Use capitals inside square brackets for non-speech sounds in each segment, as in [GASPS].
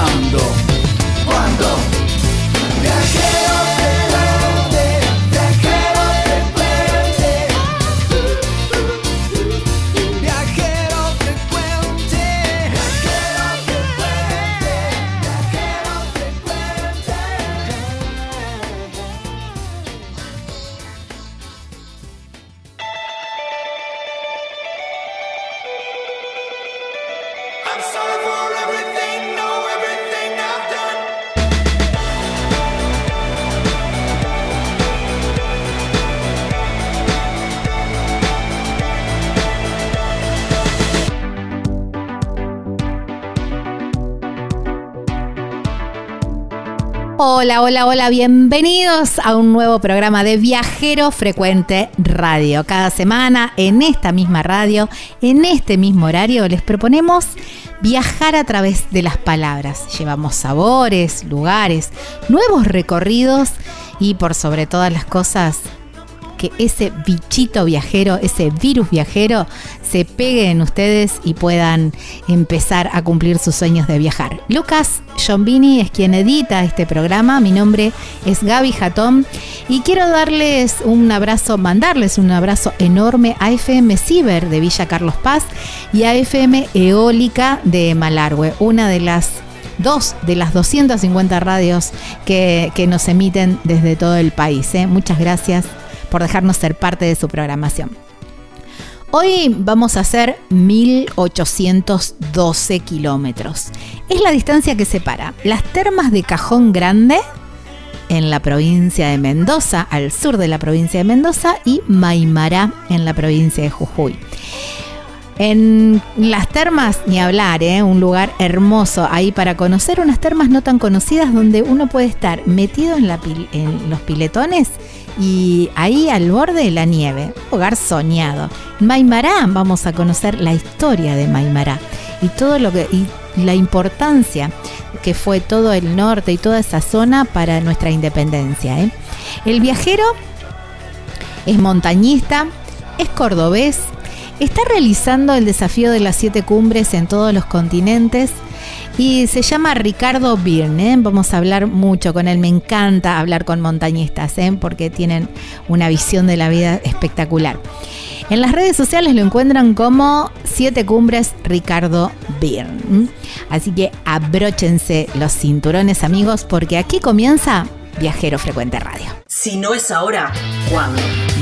Ahora, Hola, hola, hola, bienvenidos a un nuevo programa de Viajero Frecuente Radio. Cada semana en esta misma radio, en este mismo horario, les proponemos viajar a través de las palabras. Llevamos sabores, lugares, nuevos recorridos y por sobre todas las cosas, que ese bichito viajero, ese virus viajero, se pegue en ustedes y puedan empezar a cumplir sus sueños de viajar. Lucas Giombini es quien edita este programa. Mi nombre es Gaby Jatón y quiero darles un abrazo, mandarles un abrazo enorme a FM Ciber de Villa Carlos Paz y a FM Eólica de Malargüe, una de las dos de las 250 radios que, que nos emiten desde todo el país. ¿eh? Muchas gracias por dejarnos ser parte de su programación. Hoy vamos a hacer 1812 kilómetros. Es la distancia que separa las termas de Cajón Grande en la provincia de Mendoza, al sur de la provincia de Mendoza, y Maimará en la provincia de Jujuy. En las termas, ni hablar, ¿eh? un lugar hermoso ahí para conocer unas termas no tan conocidas donde uno puede estar metido en, los piletones y ahí al borde de la nieve, un lugar soñado. Maimará, vamos a conocer la historia de Maimará y todo lo que y la importancia que fue todo el norte y toda esa zona para nuestra independencia. ¿eh? El viajero es montañista, es cordobés, está realizando el desafío de las siete cumbres en todos los continentes y se llama Ricardo Birne. Vamos a hablar mucho con él. Me encanta hablar con montañistas ¿eh? porque tienen una visión de la vida espectacular. En las redes sociales lo encuentran como Siete Cumbres Ricardo Birne. Así que abróchense los cinturones amigos porque aquí comienza Viajero Frecuente Radio. Si no es ahora, ¿cuándo?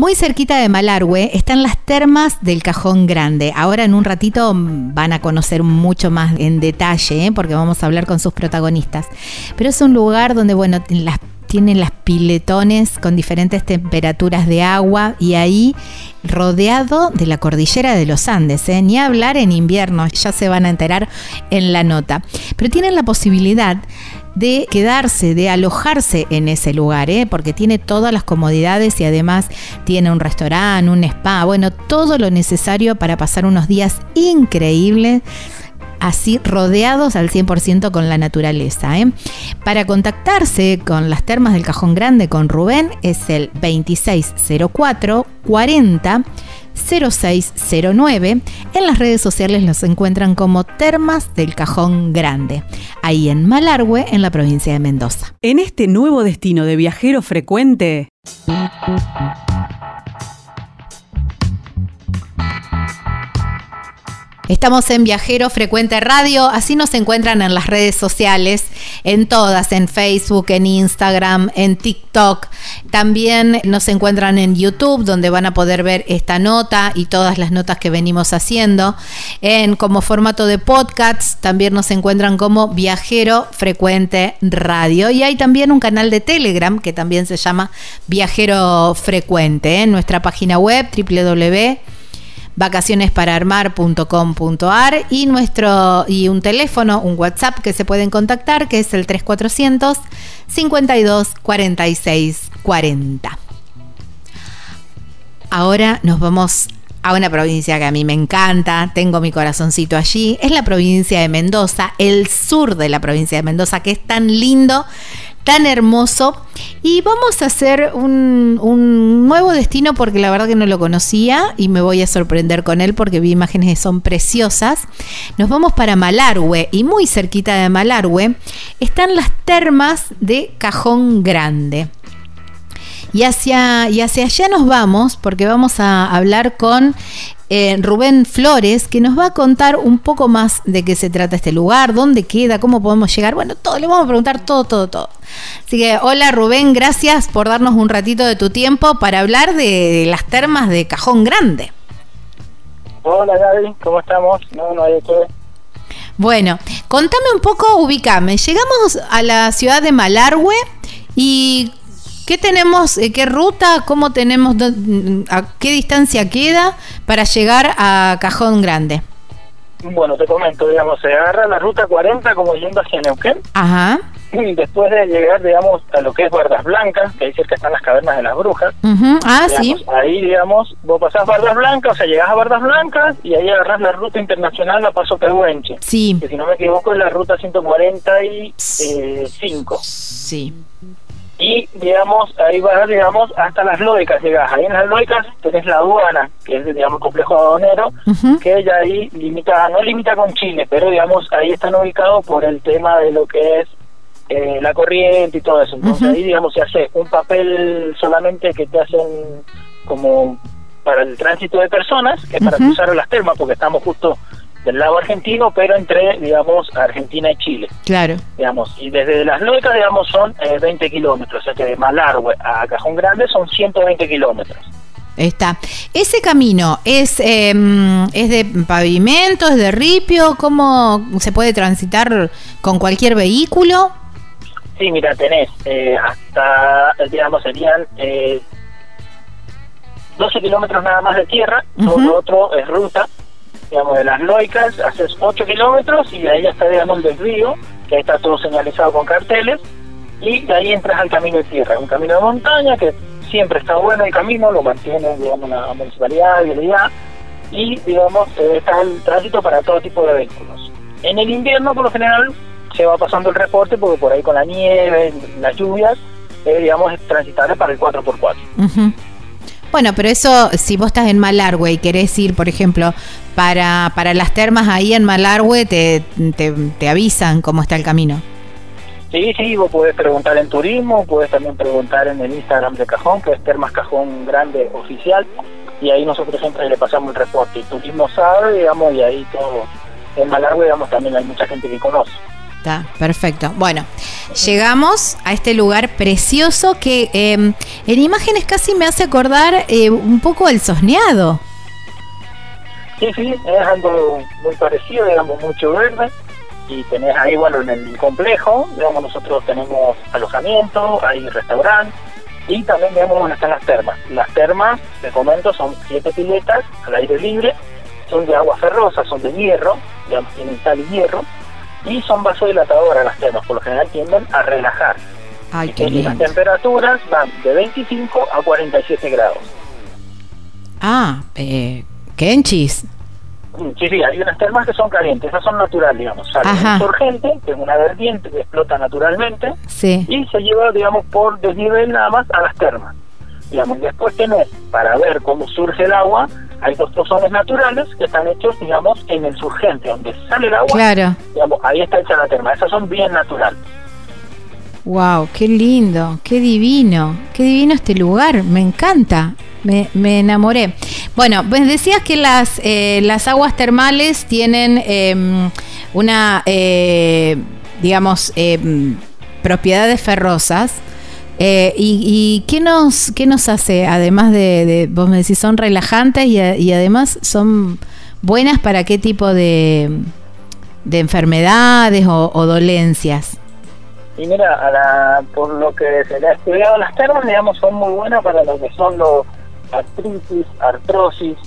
Muy cerquita de Malargüe están las termas del Cajón Grande. Ahora en un ratito van a conocer mucho más en detalle, ¿eh? porque vamos a hablar con sus protagonistas. Pero es un lugar donde, bueno, las tienen las piletones con diferentes temperaturas de agua y ahí rodeado de la cordillera de los Andes, ¿eh? ni hablar en invierno, ya se van a enterar en la nota. Pero tienen la posibilidad de quedarse, de alojarse en ese lugar, ¿eh? porque tiene todas las comodidades y además tiene un restaurante, un spa, bueno, todo lo necesario para pasar unos días increíbles así rodeados al 100% con la naturaleza. ¿eh? Para contactarse con las termas del Cajón Grande con Rubén es el 2604 40 0609. En las redes sociales los encuentran como Termas del Cajón Grande, ahí en Malargüe, en la provincia de Mendoza. En este nuevo destino de viajero frecuente, Estamos en Viajero Frecuente Radio, así nos encuentran en las redes sociales, en todas, en Facebook, en Instagram, en TikTok. También nos encuentran en YouTube, donde van a poder ver esta nota y todas las notas que venimos haciendo. En como formato de podcast, también nos encuentran como Viajero Frecuente Radio. Y hay también un canal de Telegram que también se llama Viajero Frecuente, en nuestra página web www vacacionesparaarmar.com.ar y nuestro y un teléfono, un WhatsApp que se pueden contactar que es el 3400 52 46 40. Ahora nos vamos a una provincia que a mí me encanta, tengo mi corazoncito allí, es la provincia de Mendoza, el sur de la provincia de Mendoza, que es tan lindo, tan hermoso. Y vamos a hacer un, un, nuevo destino porque la verdad que no lo conocía y me voy a sorprender con él porque vi imágenes que son preciosas. Nos vamos para Malargüe y muy cerquita de Malargüe están las termas de Cajón Grande. Y hacia, y hacia allá nos vamos porque vamos a hablar con eh, Rubén Flores, que nos va a contar un poco más de qué se trata este lugar, dónde queda, cómo podemos llegar. Bueno, todo, le vamos a preguntar todo, todo, todo. Así que, hola Rubén, gracias por darnos un ratito de tu tiempo para hablar de las termas de Cajón Grande. Hola Gaby, ¿cómo estamos? No, no hay de qué. Bueno, contame un poco, ubicame. Llegamos a la ciudad de Malargüe y ¿Qué tenemos, eh, qué ruta, cómo tenemos, a qué distancia queda para llegar a Cajón Grande? Bueno, te comento, digamos, se agarra la ruta 40 como yendo hacia Neuquén. Ajá. Y después de llegar, digamos, a lo que es Bardas Blancas, que ahí cerca están las cavernas de las brujas. Uh-huh. Ah, digamos, sí. Ahí, digamos, vos pasás Bardas Blancas, o sea, llegás a Bardas Blancas y ahí agarrás la ruta internacional a Paso Pehuenche. Sí. Que si no me equivoco es la ruta 145. Sí. Y digamos ahí vas digamos hasta las loicas llegas ahí en las loicas tenés la aduana que es digamos complejo aduanero que ya ahí limita no limita con Chile pero digamos ahí están ubicados por el tema de lo que es eh, la corriente y todo eso. Entonces ahí digamos se hace un papel solamente que te hacen como para el tránsito de personas que es para Ujú. cruzar las termas porque estamos justo del lado argentino pero entre digamos Argentina y Chile Claro. digamos, y desde las loicas, digamos, son eh, 20 kilómetros, o sea que de Malargüe a Cajón Grande son 120 kilómetros. Está. Ese camino es, eh, es de pavimento, es de ripio, ¿cómo se puede transitar con cualquier vehículo? Sí, mira, tenés eh, hasta, eh, digamos, serían eh, 12 kilómetros nada más de tierra, todo lo otro es ruta, digamos, de las loicas haces 8 kilómetros y de ahí está, digamos, el desvío, que ahí está todo señalizado con carteles, y de ahí entras al camino de tierra, un camino de montaña que siempre está bueno el camino, lo mantiene, digamos, la municipalidad, vialidad, y, digamos, eh, está el tránsito para todo tipo de vehículos. En el invierno, por lo general, se va pasando el reporte porque por ahí con la nieve, las lluvias, eh, digamos, es transitable para el 4x4. Ujú. Bueno, pero eso, si vos estás en Malargüe y querés ir, por ejemplo, para, para las termas ahí en Malargüe, te, te, avisan cómo está el camino. Sí, sí, vos podés preguntar en turismo, podés también preguntar en el Instagram de Cajón, que es Termas Cajón Grande Oficial, y ahí nosotros siempre le pasamos el reporte. Turismo sabe, digamos, y ahí todo. En Malargüe, digamos, también hay mucha gente que conoce. Perfecto. Bueno, llegamos a este lugar precioso que eh, en imágenes casi me hace acordar eh, un poco el sosneado. Sí, sí, es algo muy parecido, digamos, mucho verde. Y tenés ahí, bueno, en el complejo, digamos, nosotros tenemos alojamiento, hay restaurante y también, digamos, están las termas. Las termas, te comento, son siete piletas al aire libre, son de agua ferrosa, son de hierro, digamos, tienen sal y hierro, y son vasodilatadoras las termas, por lo general tienden a relajar. Ay, qué Entonces, las lindo. temperaturas van de 25 a 47 grados. Ah, eh, Kenchis. Mm, Sí, sí, hay unas termas que son calientes, esas son naturales, digamos. Sale Ajá. un surgente, que es una vertiente que explota naturalmente, Sí. y se lleva, digamos, por desnivel nada más a las termas. Digamos, después tenés, para ver cómo surge el agua, hay dos pozones naturales que están hechos, digamos, en el surgente, donde sale el agua, Claro. digamos, ahí está hecha la terma. Esas son bien naturales. Wow, qué lindo, qué divino, qué divino este lugar, me encanta, me, me enamoré. Bueno, pues decías que las, eh, las aguas termales tienen em, una, eh, digamos, em, propiedades ferrosas. Eh, y, qué nos qué nos hace? Además de, vos me decís, son relajantes y además son buenas para qué tipo de, de enfermedades o, o dolencias. Y mira, a la- por lo que se le ha estudiado, las termas, digamos, son muy buenas para lo que son los artritis, artrosis,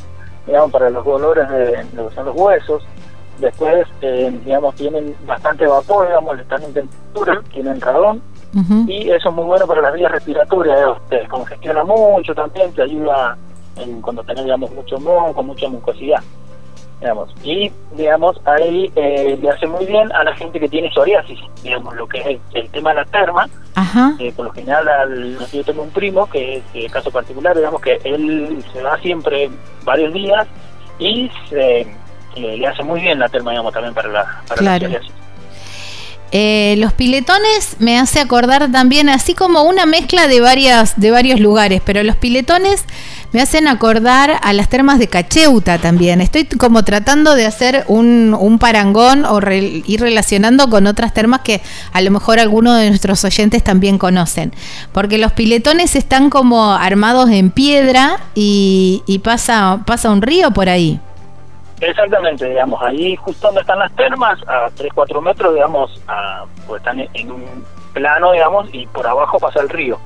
digamos, para los dolores de lo que son los huesos. Después, eh, digamos, tienen bastante vapor, digamos, están en temperatura, tienen radón, Y eso es muy bueno para las vías respiratorias, digamos, te descongestiona mucho también, te ayuda en, cuando tenés, digamos, mucho moco, mucha mucosidad. Digamos. Y, digamos, ahí eh, le hace muy bien a la gente que tiene psoriasis, digamos, lo que es el, el tema de la terma, Ajá. eh, por lo general, al, yo tengo un primo que es caso particular, digamos que él se va siempre varios días y se, eh, le hace muy bien la terma, digamos, también para la, para la psoriasis. Eh, los piletones me hace acordar también, así como una mezcla de varias, de varios lugares, pero los piletones me hacen acordar a las termas de Cacheuta también. Estoy como tratando de hacer un, parangón o ir relacionando con otras termas que a lo mejor algunos de nuestros oyentes también conocen. Porque los piletones están como armados en piedra y, y pasa, pasa un río por ahí. Exactamente, digamos, ahí justo donde están las termas, a 3-4 metros, digamos, pues están en- en un plano, digamos, y por abajo pasa el río.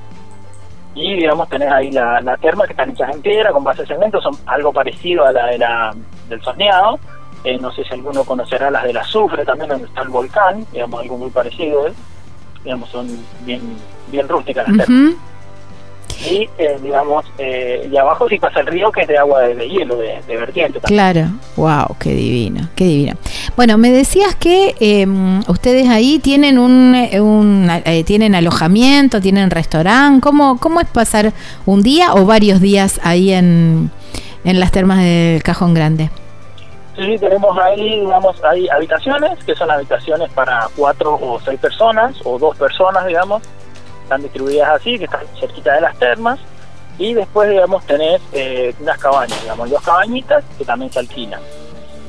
Y, digamos, tenés ahí la, la terma que están hechas en piedra, con base de cemento, son algo parecido a la, de la del soñado. Eh, no sé si alguno conocerá las del azufre, también donde está el volcán, digamos, algo muy parecido, ¿eh? digamos, son bien, bien rústicas las termas. Y, eh, digamos, eh, y abajo sí pasa el río, que es de agua de, de hielo, de, de vertiente también. Claro, wow, qué divino, qué divino. Bueno, me decías que eh, ustedes ahí tienen un, eh, un, eh, tienen alojamiento, tienen restaurante. ¿Cómo, ¿Cómo es pasar un día o varios días ahí en, en las termas del Cajón Grande? Sí, tenemos ahí, digamos, hay habitaciones, que son habitaciones para cuatro o seis personas, o dos personas, digamos, están distribuidas así, que están cerquita de las termas, y después, digamos, tenés eh, unas cabañas, digamos, dos cabañitas que también se alquilan.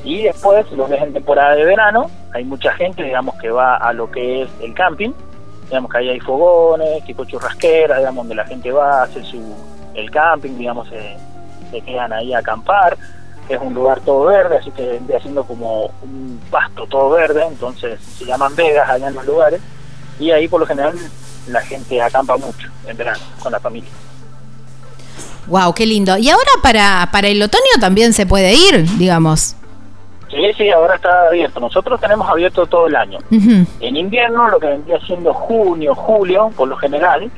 Y después, lo que es en temporada de verano, hay mucha gente, digamos, que va a lo que es el camping, digamos que ahí hay fogones, tipo churrasquera, digamos, donde la gente va, hace su, el camping, digamos, se, se quedan ahí a acampar, es un lugar todo verde, así que vendría haciendo como un pasto todo verde, entonces se llaman vegas allá en los lugares, y ahí por lo general la gente acampa mucho en verano con la familia. Wow, qué lindo. Y ahora para, para el otoño también se puede ir, digamos. Sí, sí, ahora está abierto. Nosotros tenemos abierto todo el año. En invierno, lo que vendría siendo junio, julio, por lo general,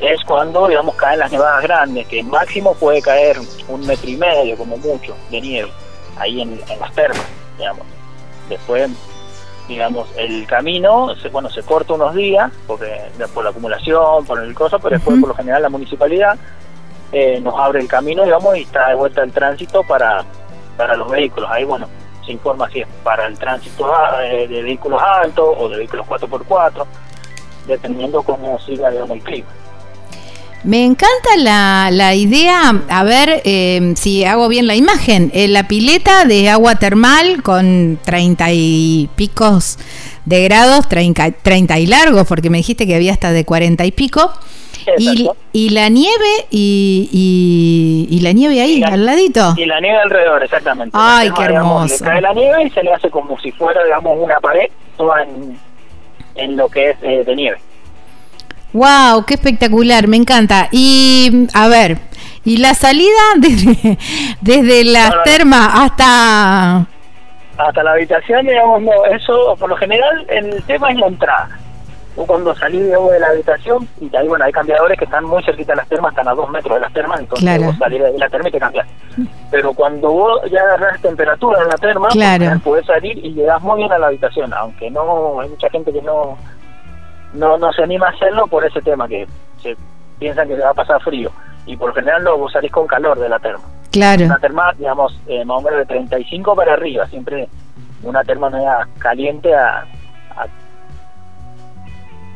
es cuando, digamos, caen las nevadas grandes, que máximo puede caer un metro y medio, como mucho, de nieve. ahí en, en las termas, digamos. Después, digamos, el camino, se, bueno, se corta unos días, porque por la acumulación, por el cosa, pero después, por lo general, la municipalidad eh, nos abre el camino, digamos, y está de vuelta el tránsito para, para los vehículos. Ahí, bueno, se informa si es para el tránsito ah, eh, de vehículos altos o de vehículos 4x4, dependiendo cómo siga, digamos, el clima. Me encanta la, la idea, a ver eh, si hago bien la imagen, eh, la pileta de agua termal con 30 y picos de grados, 30, 30 y largos, porque me dijiste que había hasta de 40 y pico, y, y la nieve y, y, y la nieve ahí, la- al ladito. Y la nieve alrededor, exactamente. Ay, qué digamos, hermoso. Le cae la nieve y se le hace como si fuera, digamos, una pared toda en, en lo que es eh, de nieve. Wow, qué espectacular, me encanta. Y a ver, y la salida [LAUGHS] desde, desde las No, no, no. termas hasta Hasta la habitación, digamos, no, eso por lo general el tema es la entrada. Tú cuando salís digamos, de la habitación, y ahí, bueno, hay cambiadores que están muy cerquita de las termas, están a dos metros de las termas, entonces Claro. vos salís de la terma y te cambias. Pero cuando vos ya agarrás temperatura en la terma, Claro. podés salir y llegás muy bien a la habitación, aunque no, hay mucha gente que no, no, no se anima a hacerlo por ese tema, que se piensan que le va a pasar frío. Y por lo general no, vos salís con calor de la terma claro, una terma, digamos, eh, más o menos de 35 para arriba, siempre una terma media caliente a, a,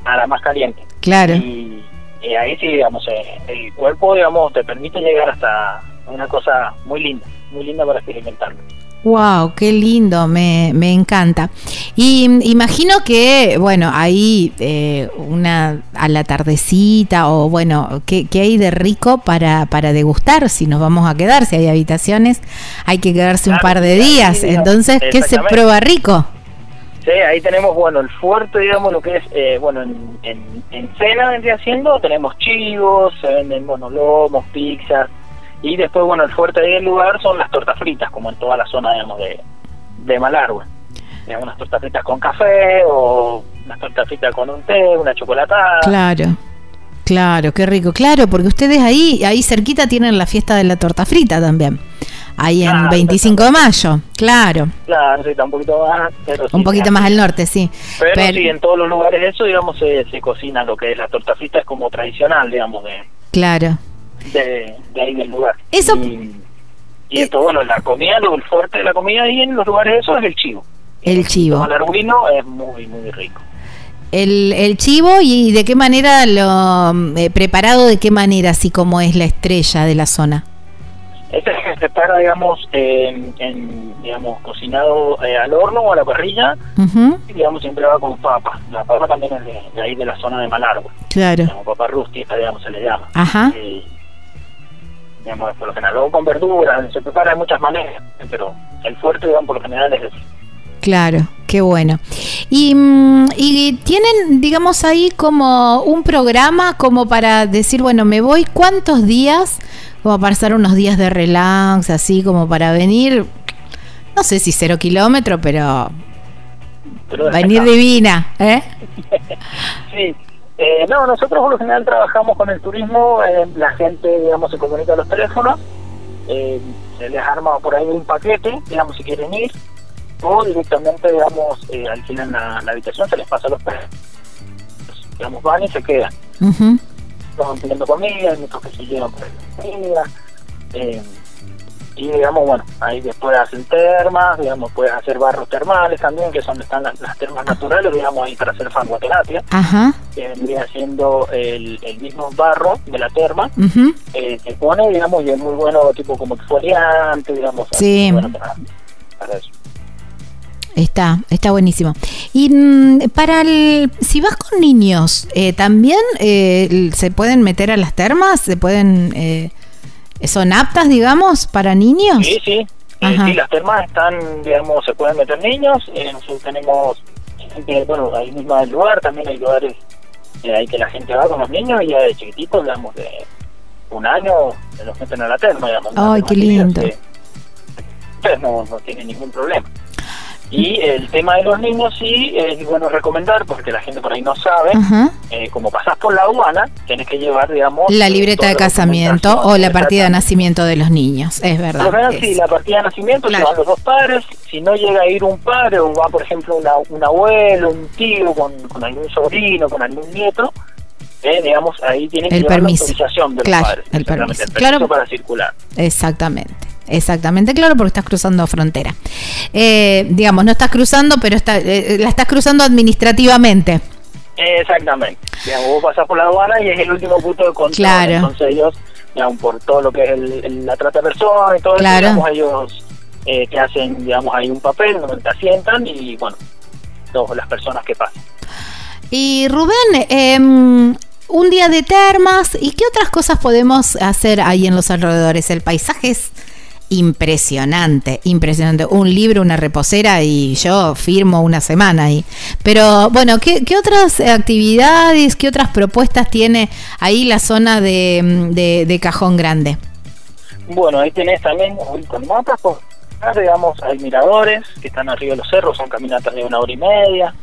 a la más caliente. claro. Y, y ahí sí, digamos, eh, el cuerpo, digamos, te permite llegar hasta una cosa muy linda, muy linda para experimentarlo. Wow, qué lindo, me, me encanta. Y mm, imagino que, bueno, ahí eh, una a la tardecita o bueno, ¿qué, qué hay de rico para, para degustar? Si nos vamos a quedar, si hay habitaciones, hay que quedarse un par de días. Entonces, ¿qué se prueba rico? Sí, ahí tenemos, bueno, el fuerte, digamos, lo que es, eh, bueno, en, en, en cena vendría siendo, tenemos chivos, se venden, bueno, lomos, pizzas, y después, bueno, el fuerte del lugar son las tortas fritas, como en toda la zona, digamos, de, de Malargüe. Digamos, unas tortas fritas con café, o unas tortas fritas con un té, una chocolatada. Claro, claro, qué rico. Claro, porque ustedes ahí, ahí cerquita tienen la fiesta de la torta frita también. Ahí en Claro, 25 de mayo, claro. Claro, sí, está un poquito más, pero sí, Un poquito más al norte, sí. Pero, Pero- sí, en todos los lugares eso, digamos, se, se cocina lo que es la torta frita, es como tradicional, digamos, de, Claro. De, de ahí del lugar. Eso- Y, y Eh, esto, bueno, la comida, lo fuerte de la comida ahí en los lugares eso es el chivo. El chivo. El arguino es muy, muy rico. El, el chivo y de qué manera lo eh, preparado, de qué manera, así como es la estrella de la zona. Este se prepara, digamos, en, en, digamos, cocinado eh, al horno o a la parrilla, y, digamos, siempre va con papa. La papa también es de, de ahí de la zona de Malargüe, Claro. como papa rústica, digamos, se le llama. Ajá. Digamos, por lo general, luego con verduras, se prepara de muchas maneras, pero el fuerte, digamos, por lo general es ese. Claro, qué bueno. Y, mm, y tienen, digamos, ahí como un programa como para decir, bueno, me voy cuántos días, como para pasar unos días de relax, así como para venir, no sé si cero kilómetro, pero Pero venir divina, ¿eh? [LAUGHS] Sí. Eh, no, nosotros por lo general trabajamos con el turismo, eh, la gente, digamos, se comunica a los teléfonos, eh, se les arma por ahí un paquete, digamos, si quieren ir, o directamente, digamos, eh, alquilan la, la habitación, se les pasa los precios. Digamos, van y se quedan. Van pidiendo comida, hay muchos que se llevan por ahí comida, y digamos, bueno, ahí después hacen termas, digamos, puedes hacer barros termales también, que son donde están las, las termas naturales, digamos, ahí para hacer farmacoterapia Ajá. que vendría siendo el, el mismo barro de la terma, ujú. eh, se pone, digamos, y es muy bueno, tipo como exfoliante, digamos. Sí. bueno, para, para eso. Está, está buenísimo. Y mm, para el, si vas con niños, eh, también eh, se pueden meter a las termas, se pueden, eh, son aptas, digamos, para niños. Sí, sí, eh, sí, las termas están, digamos, se pueden meter niños, eh, nosotros tenemos, bueno, ahí mismo del lugar, también hay lugares eh, ahí que la gente va con los niños y ya de chiquititos, digamos, de un año, se los meten a la terma, digamos. Ay, qué lindo. que, Pues no, no tiene ningún problema. Y el tema de los niños sí es bueno recomendar, porque la gente por ahí no sabe, eh, como pasás por la aduana, tenés que llevar, digamos... La eh, libreta de casamiento o la partida de nacimiento de los niños, es Por verdad. es- sí, la partida de nacimiento Claro. se van los dos padres. Si no llega a ir un padre o va, por ejemplo, una, un abuelo, un tío con, con algún sobrino, con algún nieto, eh, digamos, ahí tienen que El llevar permiso. la autorización del Claro, padre. el permiso. el permiso Claro. para circular. Exactamente. Exactamente, claro, porque estás cruzando frontera. Eh, digamos, no estás cruzando, pero está, eh, la estás cruzando administrativamente. Exactamente. Digamos, vos pasás por la aduana y es el último punto de control. Claro. Entonces ellos, digamos, por todo lo que es el, el- la trata de personas y todo Claro. eso, digamos, ellos eh, te hacen, digamos, ahí un papel donde te asientan y, bueno, todas las personas que pasan. Y Rubén, em, un día de termas, ¿y qué otras cosas podemos hacer ahí en los alrededores? El paisaje es impresionante, impresionante. Un libro, una reposera y yo firmo una semana ahí. Pero bueno, ¿qué, otras actividades, qué otras propuestas tiene ahí la zona de, de- Cajón Grande? Bueno, ahí tenés también por digamos, hay miradores que están arriba de los cerros, son caminatas de una hora y media,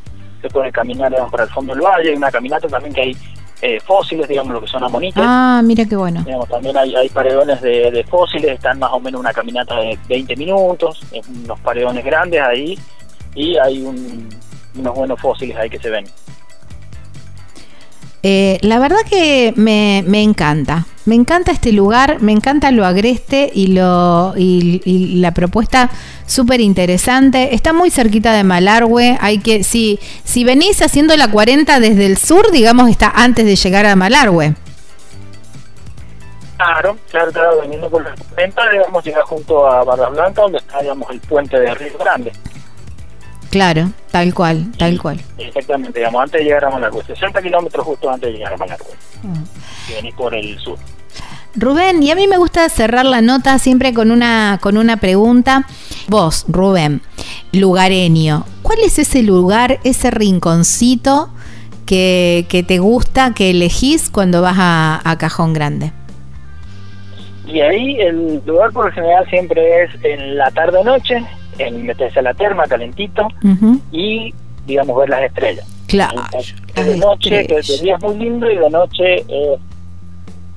se puede caminar digamos, para el fondo del valle, hay una caminata también que hay eh, fósiles, digamos, lo que son amonites, Ah, mira qué bueno. digamos, también hay, hay paredones de, de fósiles, están más o menos una caminata de 20 minutos, eh, unos paredones grandes ahí, y hay un- unos buenos fósiles ahí que se ven. Eh, la verdad que me, me encanta. Me encanta este lugar, me encanta lo agreste y, lo, y, la propuesta súper interesante. Está muy cerquita de Malargüe. Hay que, si, si venís haciendo la 40 desde el sur, digamos, está antes de llegar a Malargüe. Claro, claro, claro, veniendo por la 40, digamos, llegar junto a Barra Blanca, donde está, el puente de Río Grande. Claro, tal cual, tal cual. Exactamente, digamos, antes de llegar a Malargüe, 60 kilómetros justo antes de llegar a Malargüe, si venís por el sur. Rubén, y a mí me gusta cerrar la nota siempre con una, con una pregunta. Vos, Rubén, lugareño, ¿cuál es ese lugar, ese rinconcito que, que te gusta, que elegís cuando vas a, a Cajón Grande? Y ahí el lugar por lo general siempre es en la tarde-noche, en meterse a la terma calentito y, digamos, ver las estrellas. Claro. Entonces, de noche, que estrellas. día es muy lindo y de noche es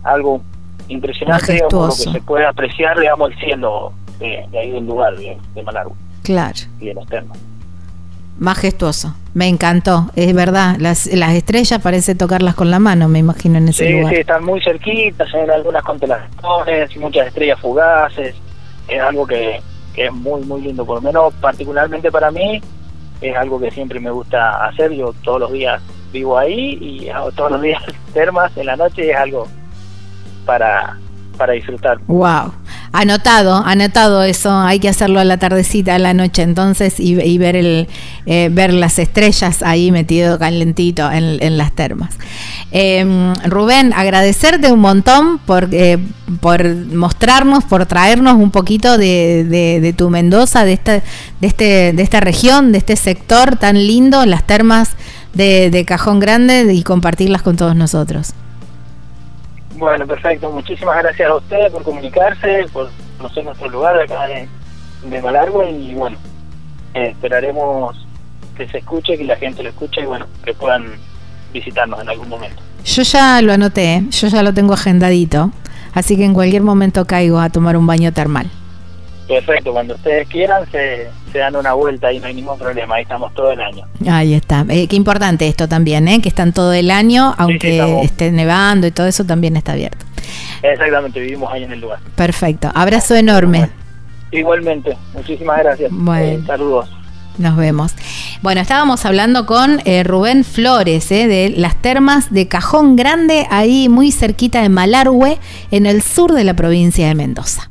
algo impresionante, digamos, lo que se puede apreciar, digamos, el cielo de, de ahí del lugar, de, de Malargüe Claro. y de los termas. Majestuoso. Me encantó, es verdad. Las, las estrellas parece tocarlas con la mano, me imagino, en ese Sí, lugar. sí, están muy cerquitas, hay algunas constelaciones, muchas estrellas fugaces, es algo que, que es muy, muy lindo, por lo menos particularmente para mí, es algo que siempre me gusta hacer, yo todos los días vivo ahí y hago todos los días [LAUGHS] termas en la noche y es algo para, para disfrutar. Wow. Anotado, anotado eso. Hay que hacerlo a la tardecita, a la noche, entonces, y, ver el eh, ver las estrellas ahí metido calentito en, en las termas. Eh, Rubén, agradecerte un montón por, eh, por mostrarnos, por traernos un poquito de, de- de tu Mendoza, de esta, de este, de esta región, de este sector tan lindo, las termas de, de Cajón Grande y compartirlas con todos nosotros. Bueno, perfecto, muchísimas gracias a ustedes por comunicarse, por conocer nuestro lugar acá de, de Malargüe y bueno, eh, esperaremos que se escuche, que la gente lo escuche y bueno, que puedan visitarnos en algún momento. Yo ya lo anoté, yo ya lo tengo agendadito, así que en cualquier momento caigo a tomar un baño termal. Perfecto, cuando ustedes quieran se, se dan una vuelta y no hay ningún problema, ahí estamos todo el año. Ahí está. Eh, qué importante esto también, ¿eh? que están todo el año, aunque esté nevando y todo eso también está abierto. Exactamente, vivimos ahí en el lugar. Perfecto. Abrazo enorme. Bueno, igualmente, muchísimas gracias. Bueno. Eh, saludos. Nos vemos. Bueno, estábamos hablando con eh, Rubén Flores eh, de las termas de Cajón Grande, ahí muy cerquita de Malargüe, en el sur de la provincia de Mendoza.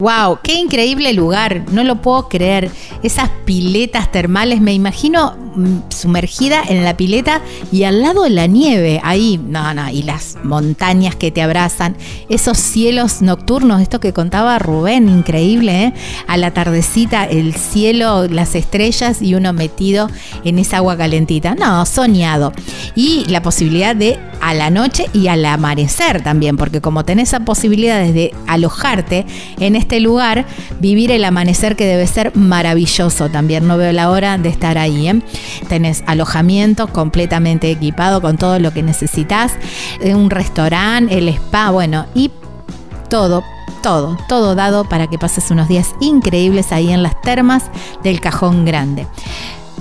Wow, qué increíble lugar, no lo puedo creer. Esas piletas termales, me imagino mm, sumergida en la pileta y al lado de la nieve, ahí, no, no, y las montañas que te abrazan, esos cielos nocturnos, esto que contaba Rubén, increíble, ¿eh? A la tardecita, el cielo, las estrellas y uno metido en esa agua calentita. No, soñado. Y la posibilidad de a la noche y al amanecer también, porque como tenés esa posibilidad de alojarte en este lugar, vivir el amanecer que debe ser maravilloso también. No veo la hora de estar ahí. ¿eh? Tenés alojamiento completamente equipado con todo lo que necesitas, eh, un restaurante, el spa, bueno, y todo todo, todo dado para que pases unos días increíbles ahí en las termas del Cajón Grande.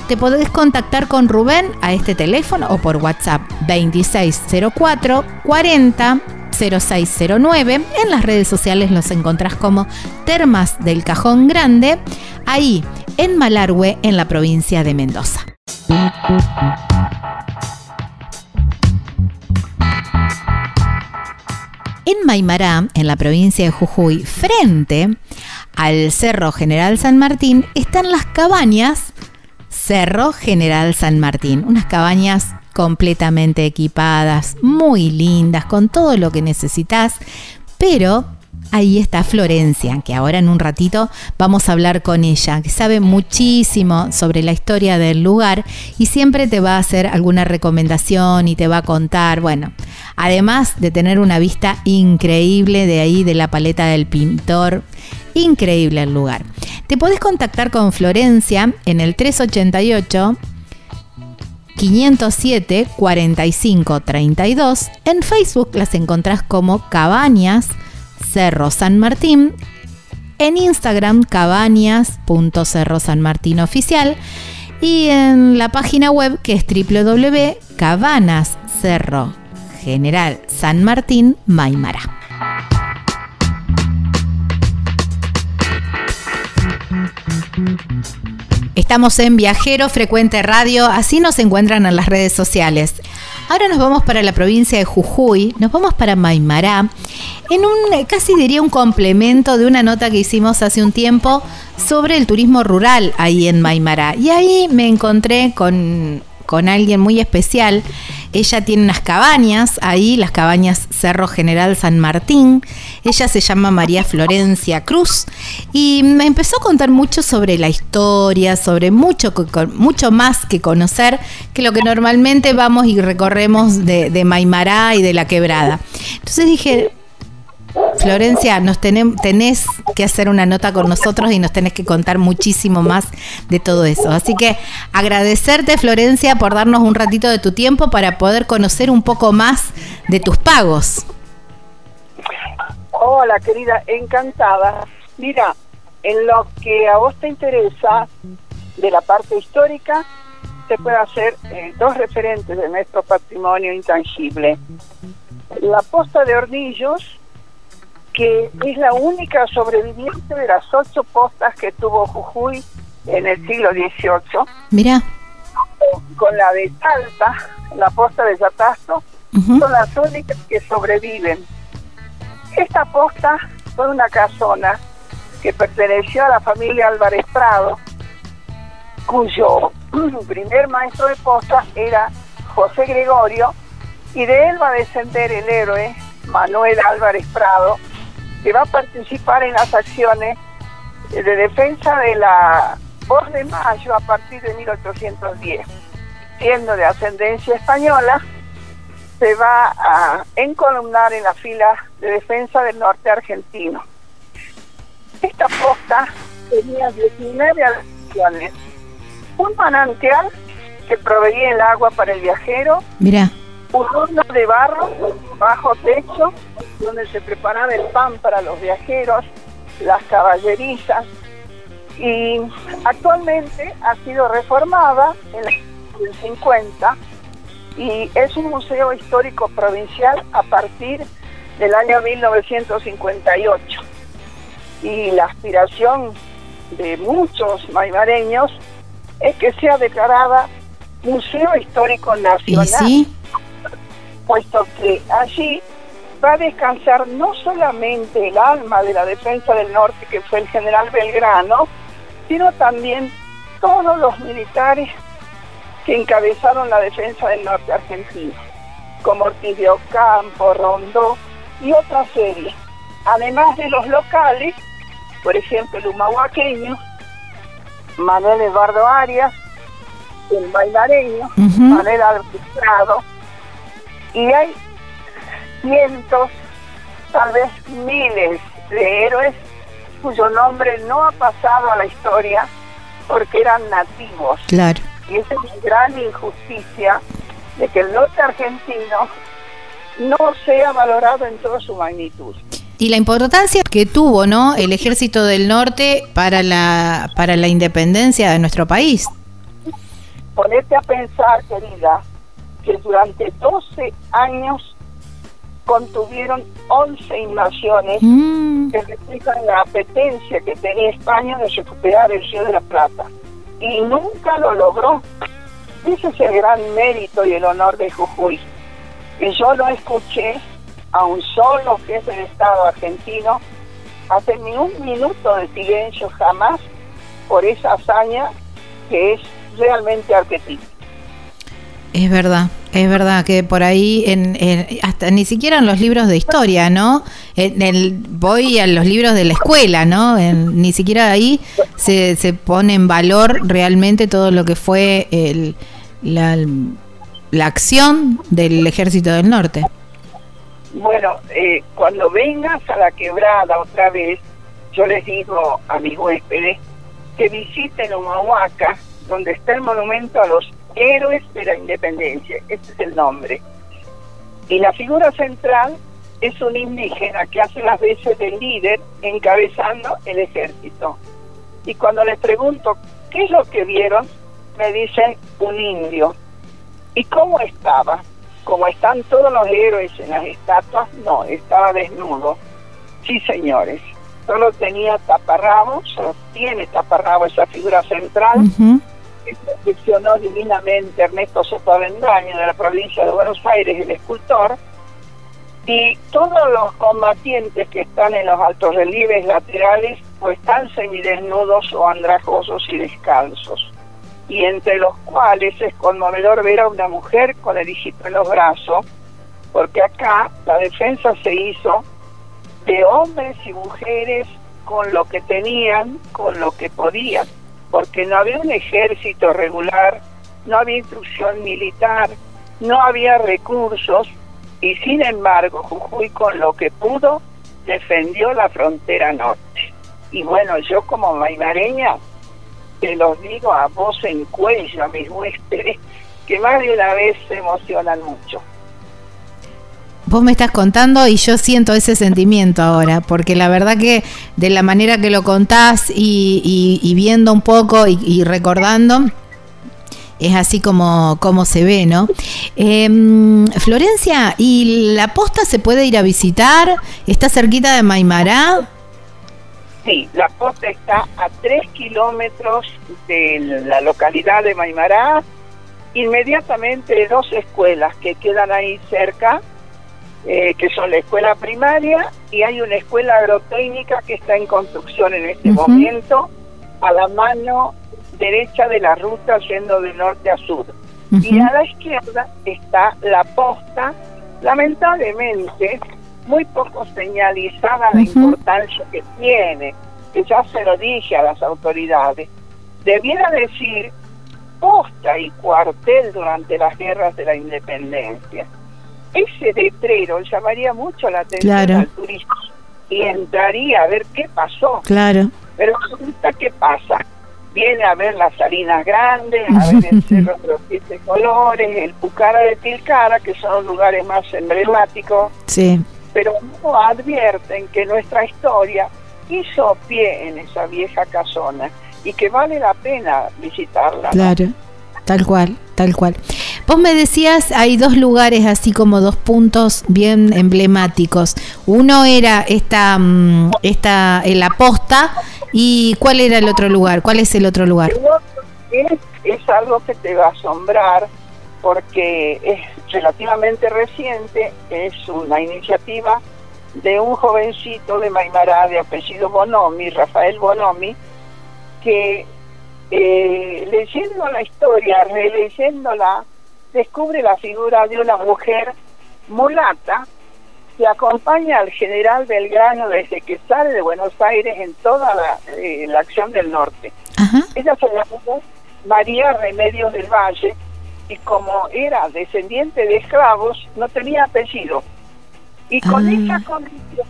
Te podés contactar con Rubén a este teléfono o por WhatsApp 2604 40 0609. En las redes sociales los encontrás como Termas del Cajón Grande, ahí en Malargüe, en la provincia de Mendoza. En Maimará, en la provincia de Jujuy, frente al Cerro General San Martín, están las cabañas Cerro General San Martín. Unas cabañas completamente equipadas, muy lindas, con todo lo que necesitas, pero ahí está Florencia, que ahora en un ratito vamos a hablar con ella, que sabe muchísimo sobre la historia del lugar y siempre te va a hacer alguna recomendación y te va a contar, bueno, además de tener una vista increíble de ahí de la paleta del pintor, increíble el lugar. Te podés contactar con Florencia en el 388 507 45 32. En Facebook las encontrás como Cabañas Cerro San Martín. En Instagram cabañas.cerro San Martín oficial. Y en la página web que es www.cabanascerro General San Martín Maimara. Estamos en Viajero Frecuente Radio, así nos encuentran en las redes sociales. Ahora nos vamos para la provincia de Jujuy, nos vamos para Maimará, en un casi diría un complemento de una nota que hicimos hace un tiempo sobre el turismo rural ahí en Maimará. Y ahí me encontré con con alguien muy especial. Ella tiene unas cabañas ahí, las cabañas Cerro General San Martín. Ella se llama María Florencia Cruz y me empezó a contar mucho sobre la historia, sobre mucho, mucho más que conocer que lo que normalmente vamos y recorremos de, de Maimará y de la quebrada. Entonces dije, Florencia, nos tenés que hacer una nota con nosotros y nos tenés que contar muchísimo más de todo eso. Así que agradecerte, Florencia, por darnos un ratito de tu tiempo para poder conocer un poco más de tus pagos. Hola, querida, encantada. Mira, en lo que a vos te interesa de la parte histórica, te puedo hacer eh, dos referentes de nuestro patrimonio intangible. La posta de Hornillos, que es la única sobreviviente de las ocho postas que tuvo Jujuy en el siglo XVIII. Mira. Con la de Salta, la posta de Yatasto, son las únicas que sobreviven. Esta posta fue una casona que perteneció a la familia Álvarez Prado, cuyo [CLEARS THROAT] primer maestro de posta era José Gregorio, y de él va a descender el héroe Manuel Álvarez Prado, que va a participar en las acciones de defensa de la voz de Mayo a partir de 1810. Siendo de ascendencia española, se va a encolumnar en la fila de defensa del norte argentino. Esta posta tenía 19 acciones. Un manantial que proveía el agua para el viajero. Mira. Un horno de barro bajo techo donde se preparaba el pan para los viajeros, las caballerizas, y actualmente ha sido reformada en el 50 y es un museo histórico provincial a partir del año 1958. Y la aspiración de muchos maimareños es que sea declarada Museo Histórico Nacional, puesto que allí va a descansar no solamente el alma de la defensa del norte, que fue el general Belgrano, sino también todos los militares que encabezaron la defensa del norte argentino, como Ortiz de Ocampo, Rondó y otra serie. Además de los locales, por ejemplo, el humahuaqueño, Manuel Eduardo Arias, el bailareño, Manuel Albustrado, y hay cientos, tal vez miles de héroes cuyo nombre no ha pasado a la historia porque eran nativos. Claro. Y esa es una gran injusticia de que el norte argentino no sea valorado en toda su magnitud. Y la importancia que tuvo, ¿no? El ejército del norte para la para la independencia de nuestro país. Ponete a pensar, querida, que durante 12 años contuvieron 11 invasiones mm. que reflejan la apetencia que tenía España de recuperar el Río de la Plata. Y nunca lo logró. Ese es el gran mérito y el honor de Jujuy. Que yo no escuché a un solo jefe de Estado argentino hacer ni un minuto de silencio jamás por esa hazaña que es realmente arquetípica. Es verdad, es verdad que por ahí, en, hasta ni siquiera en los libros de historia, ¿no? En el, voy a los libros de la escuela, ¿no? ni siquiera ahí se, se pone en valor realmente todo lo que fue el, la, la acción del ejército del norte. Bueno, eh, cuando vengas a la quebrada otra vez, yo les digo a mis huéspedes que visiten Omahuaca, donde está el monumento a los héroes de la independencia, este es el nombre. Y la figura central es un indígena que hace las veces del líder encabezando el ejército. Y cuando les pregunto qué es lo que vieron, me dicen un indio. ¿Y cómo estaba? Como están todos los héroes en las estatuas, no, estaba desnudo. Sí, señores. Solo tenía taparrabo, solo tiene taparrabo esa figura central perfeccionó divinamente Ernesto Soto Avendaño de la provincia de Buenos Aires, el escultor, y todos los combatientes que están en los altos relieves laterales o están semidesnudos o andrajosos y descalzos, y entre los cuales es conmovedor ver a una mujer con el hijito en los brazos, porque acá la defensa se hizo de hombres y mujeres con lo que tenían, con lo que podían porque no había un ejército regular, no había instrucción militar, no había recursos y sin embargo Jujuy con lo que pudo defendió la frontera norte. Y bueno, yo como maimareña te los digo a voz en cuello a mis huéspedes que más de una vez se emocionan mucho vos me estás contando y yo siento ese sentimiento ahora, porque la verdad que de la manera que lo contás y, viendo un poco y, recordando, es así como, como se ve, ¿no? Em, Florencia, ¿y la posta se puede ir a visitar? ¿Está cerquita de Maimará? Sí, la posta está a tres kilómetros de la localidad de Maimará, inmediatamente dos escuelas que quedan ahí cerca, eh, que son la escuela primaria y hay una escuela agrotécnica que está en construcción en este momento a la mano derecha de la ruta yendo de norte a sur. Y a la izquierda está la posta, lamentablemente muy poco señalizada la importancia que tiene, que ya se lo dije a las autoridades. Debiera decir posta y cuartel durante las guerras de la independencia ese letrero llamaría mucho la atención al turista y entraría a ver qué pasó. Claro. Pero resulta que pasa. Viene a ver las salinas grandes, a ver el [LAUGHS] Cerro de los Siete Colores, el Pucara de Tilcara, que son los lugares más emblemáticos. Sí. Pero no advierten que nuestra historia hizo pie en esa vieja casona y que vale la pena visitarla. Claro, tal cual, tal cual. Vos me decías, hay dos lugares así como dos puntos bien emblemáticos. Uno era esta, mm, esta en la posta y ¿cuál era el otro lugar? ¿Cuál es el otro lugar? Es, es algo que te va a asombrar porque es relativamente reciente, es una iniciativa de un jovencito de Maimará de apellido Bonomi, Rafael Bonomi, que eh, leyendo la historia, releyéndola, descubre la figura de una mujer mulata que acompaña al general Belgrano desde que sale de Buenos Aires en toda la, eh, la acción del norte. Ella se llamó María Remedios del Valle y como era descendiente de esclavos, no tenía apellido. Y con Ah. esa condición,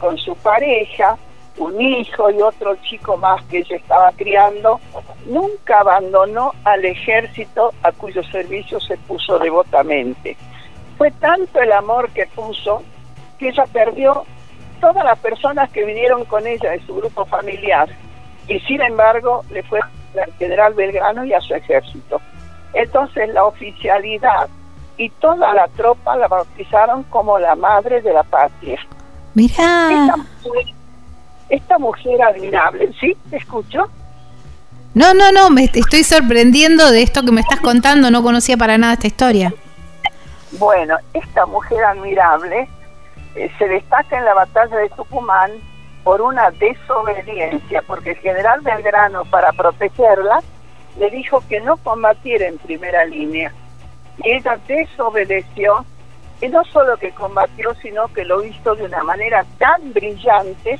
con su pareja, un hijo y otro chico más que ella estaba criando, nunca abandonó al ejército a cuyo servicio se puso devotamente. Fue tanto el amor que puso que ella perdió todas las personas que vinieron con ella de su grupo familiar y sin embargo le fue al general Belgrano y a su ejército. Entonces la oficialidad y toda la tropa la bautizaron como la madre de la patria. Esta mujer, esta mujer admirable, ¿sí? ¿Te escucho? No, no, no, me estoy sorprendiendo de esto que me estás contando. No conocía para nada esta historia. Bueno, esta mujer admirable eh, se destaca en la batalla de Tucumán por una desobediencia, porque el general Belgrano, para protegerla, le dijo que no combatiera en primera línea. Y ella desobedeció, y no solo que combatió, sino que lo hizo de una manera tan brillante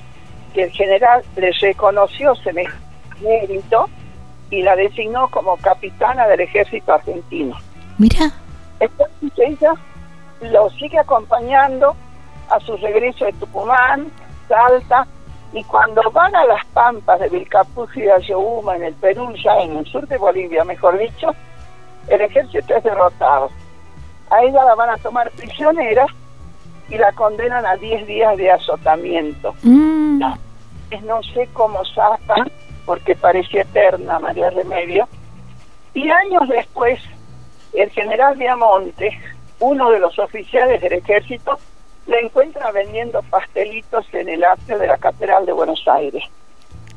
que el general le reconoció semejante mérito y la designó como capitana del ejército argentino. Mira. Entonces ella lo sigue acompañando a su regreso de Tucumán, Salta, y cuando van a las pampas de Vilcapuz y de Ayohuma, en el Perú, ya en el sur de Bolivia, mejor dicho, el ejército es derrotado. A ella la van a tomar prisionera y la condenan a 10 días de azotamiento. Mm. No sé cómo sacan, porque parecía eterna María Remedio. Y años después, el general Viamonte, uno de los oficiales del ejército, la encuentra vendiendo pastelitos en el atrio de la Catedral de Buenos Aires.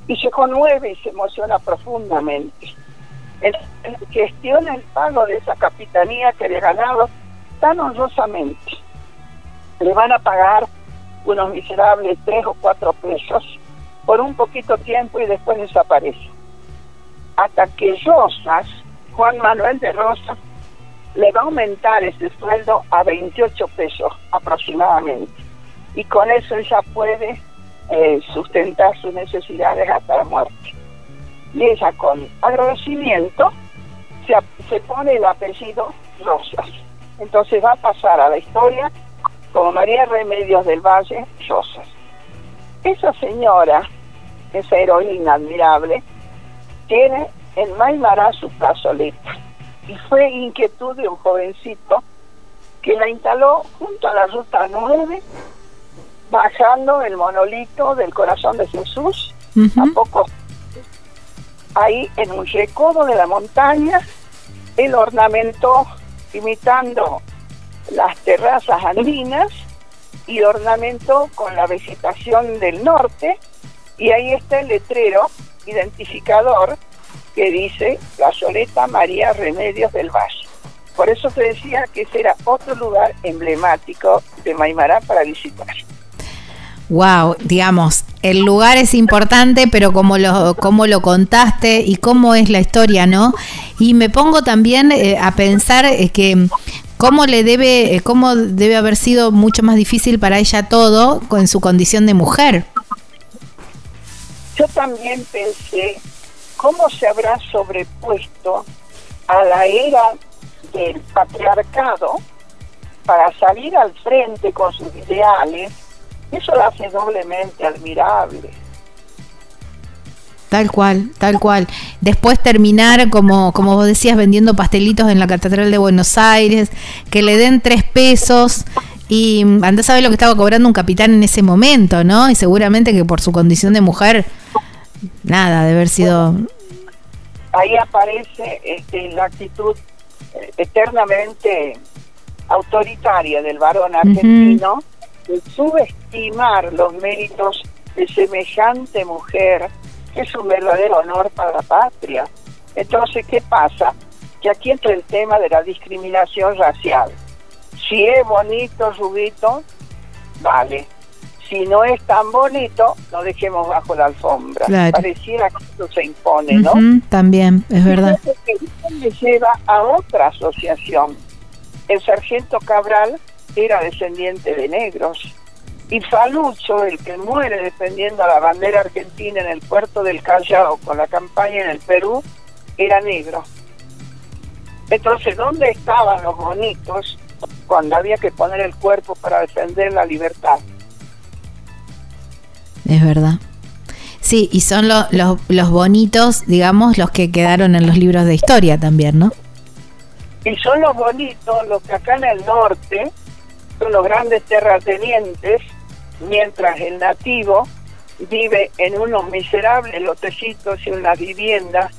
Y se conmueve y se emociona profundamente. Gestiona el pago de esa capitanía que le ha ganado tan honrosamente. Le van a pagar unos miserables tres o cuatro pesos por un poquito tiempo y después desaparece. Hasta que Rosas, Juan Manuel de Rosas, le va a aumentar ese sueldo a 28 pesos aproximadamente. Y con eso ella puede eh, sustentar sus necesidades hasta la muerte. Y ella con agradecimiento se, se pone el apellido Rosas. Entonces va a pasar a la historia como María Remedios del Valle Rosas. Esa señora, esa heroína admirable, tiene en Maimará su plazoleta y fue inquietud de un jovencito que la instaló junto a la ruta 9, bajando el monolito del corazón de Jesús, Ujú. a poco ahí en un recodo de la montaña, él ornamentó imitando las terrazas andinas y ornamentó con la vegetación del norte y ahí está el letrero identificador que dice Plazoleta María Remedios del Valle. Por eso te decía que ese era otro lugar emblemático de Maimará para visitar. Wow, digamos, el lugar es importante, pero como lo, como lo contaste y cómo es la historia, ¿no? Y me pongo también eh, a pensar eh, que cómo le debe, eh, cómo debe haber sido mucho más difícil para ella todo con su condición de mujer. Yo también pensé cómo se habrá sobrepuesto a la era del patriarcado para salir al frente con sus ideales. Eso la hace doblemente admirable. Tal cual, tal cual. Después terminar, como, como vos decías, vendiendo pastelitos en la Catedral de Buenos Aires, que le den tres pesos y andás a lo que estaba cobrando un capitán en ese momento, ¿no? Y seguramente que por su condición de mujer, nada, de haber sido... Ahí aparece este, la actitud eh, eternamente autoritaria del varón argentino de subestimar los méritos de semejante mujer que es un verdadero honor para la patria. Entonces, ¿qué pasa? Que aquí entra el tema de la discriminación racial. Si es bonito, rubito, vale. Si no es tan bonito, lo dejemos bajo la alfombra. Pareciera que esto se impone, ¿no? también, es verdad. Y me lleva a otra asociación. El sargento Cabral era descendiente de negros. Y Falucho, el que muere defendiendo la bandera argentina en el puerto del Callao con la campaña en el Perú, era negro. Entonces, ¿dónde estaban los bonitos cuando había que poner el cuerpo para defender la libertad? Es verdad. Sí, y son los, los bonitos, digamos, los que quedaron en los libros de historia también, ¿no? Y son los bonitos los que acá en el norte son los grandes terratenientes, mientras el nativo vive en unos miserables lotecitos y unas viviendas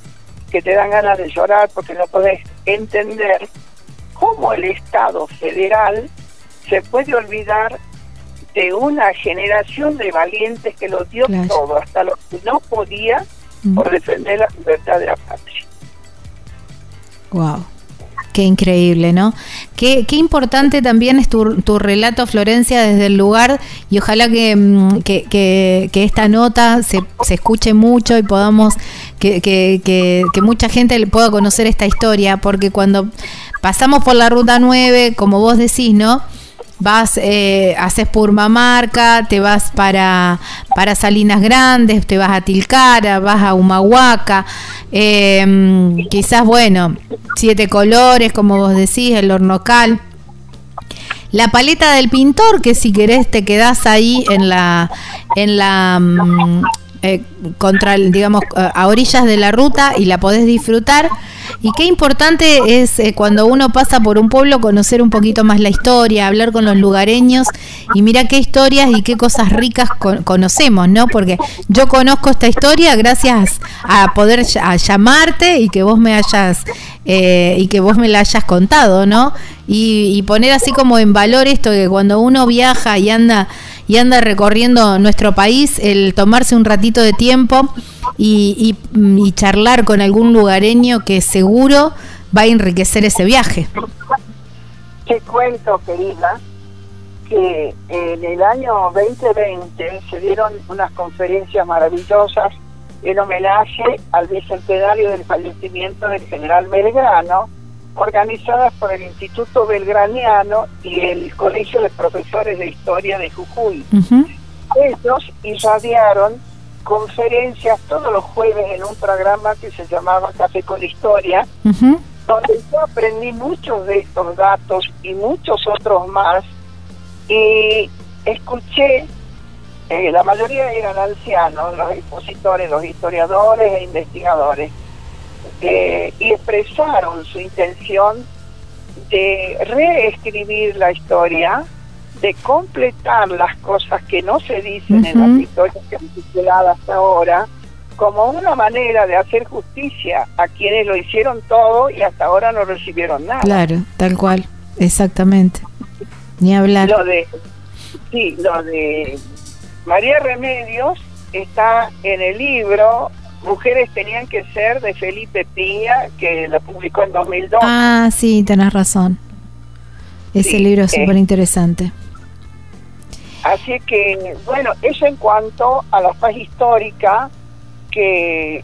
que te dan ganas de llorar porque no podés entender cómo el Estado federal se puede olvidar de una generación de valientes que lo dio todo, hasta lo que no podía, por defender la libertad de la patria. Wow. Qué increíble, ¿no? Qué, qué importante también es tu, tu, relato, Florencia, desde el lugar y ojalá que, mm, que, que, esta nota se, se, escuche mucho y podamos, que, que, mucha gente pueda conocer esta historia, porque cuando pasamos por la Ruta 9, como vos decís, ¿no? Vas, eh, haces Purmamarca, te vas para, para Salinas Grandes, te vas a Tilcara, vas a Humahuaca, em, quizás, bueno, siete colores, como vos decís, el hornocal. La paleta del pintor, que si querés te quedás ahí en la, en la mm, eh, contra, digamos, a orillas de la ruta y la podés disfrutar. Y qué importante es eh, cuando uno pasa por un pueblo conocer un poquito más la historia, hablar con los lugareños y mira qué historias y qué cosas ricas conocemos, ¿no? Porque yo conozco esta historia gracias a poder llamarte y que vos me hayas eh, y que vos me la hayas contado, ¿no? Y poner así como en valor esto que cuando uno viaja y anda y anda recorriendo nuestro país, el tomarse un ratito de tiempo y, y, charlar con algún lugareño que seguro va a enriquecer ese viaje. Te cuento, querida, que en el año 2020 se dieron unas conferencias maravillosas en homenaje al bicentenario del fallecimiento del general Belgrano, organizadas por el Instituto Belgraniano y el Colegio de Profesores de Historia de Jujuy. Ellos irradiaron conferencias todos los jueves en un programa que se llamaba Café con Historia, donde yo aprendí muchos de estos datos y muchos otros más, y escuché, eh, la mayoría eran ancianos, los expositores, los historiadores e investigadores, eh, y expresaron su intención de reescribir la historia, de completar las cosas que no se dicen en las historias que han circulado hasta ahora, como una manera de hacer justicia a quienes lo hicieron todo y hasta ahora no recibieron nada. Claro, tal cual, exactamente. Ni hablar. Lo de, sí, lo de María Remedios está en el libro Mujeres tenían que ser de Felipe Piña, que la publicó en 2002. Ah, sí, tenés razón. Ese libro es súper interesante. Así que, bueno, eso en cuanto a la paz histórica, que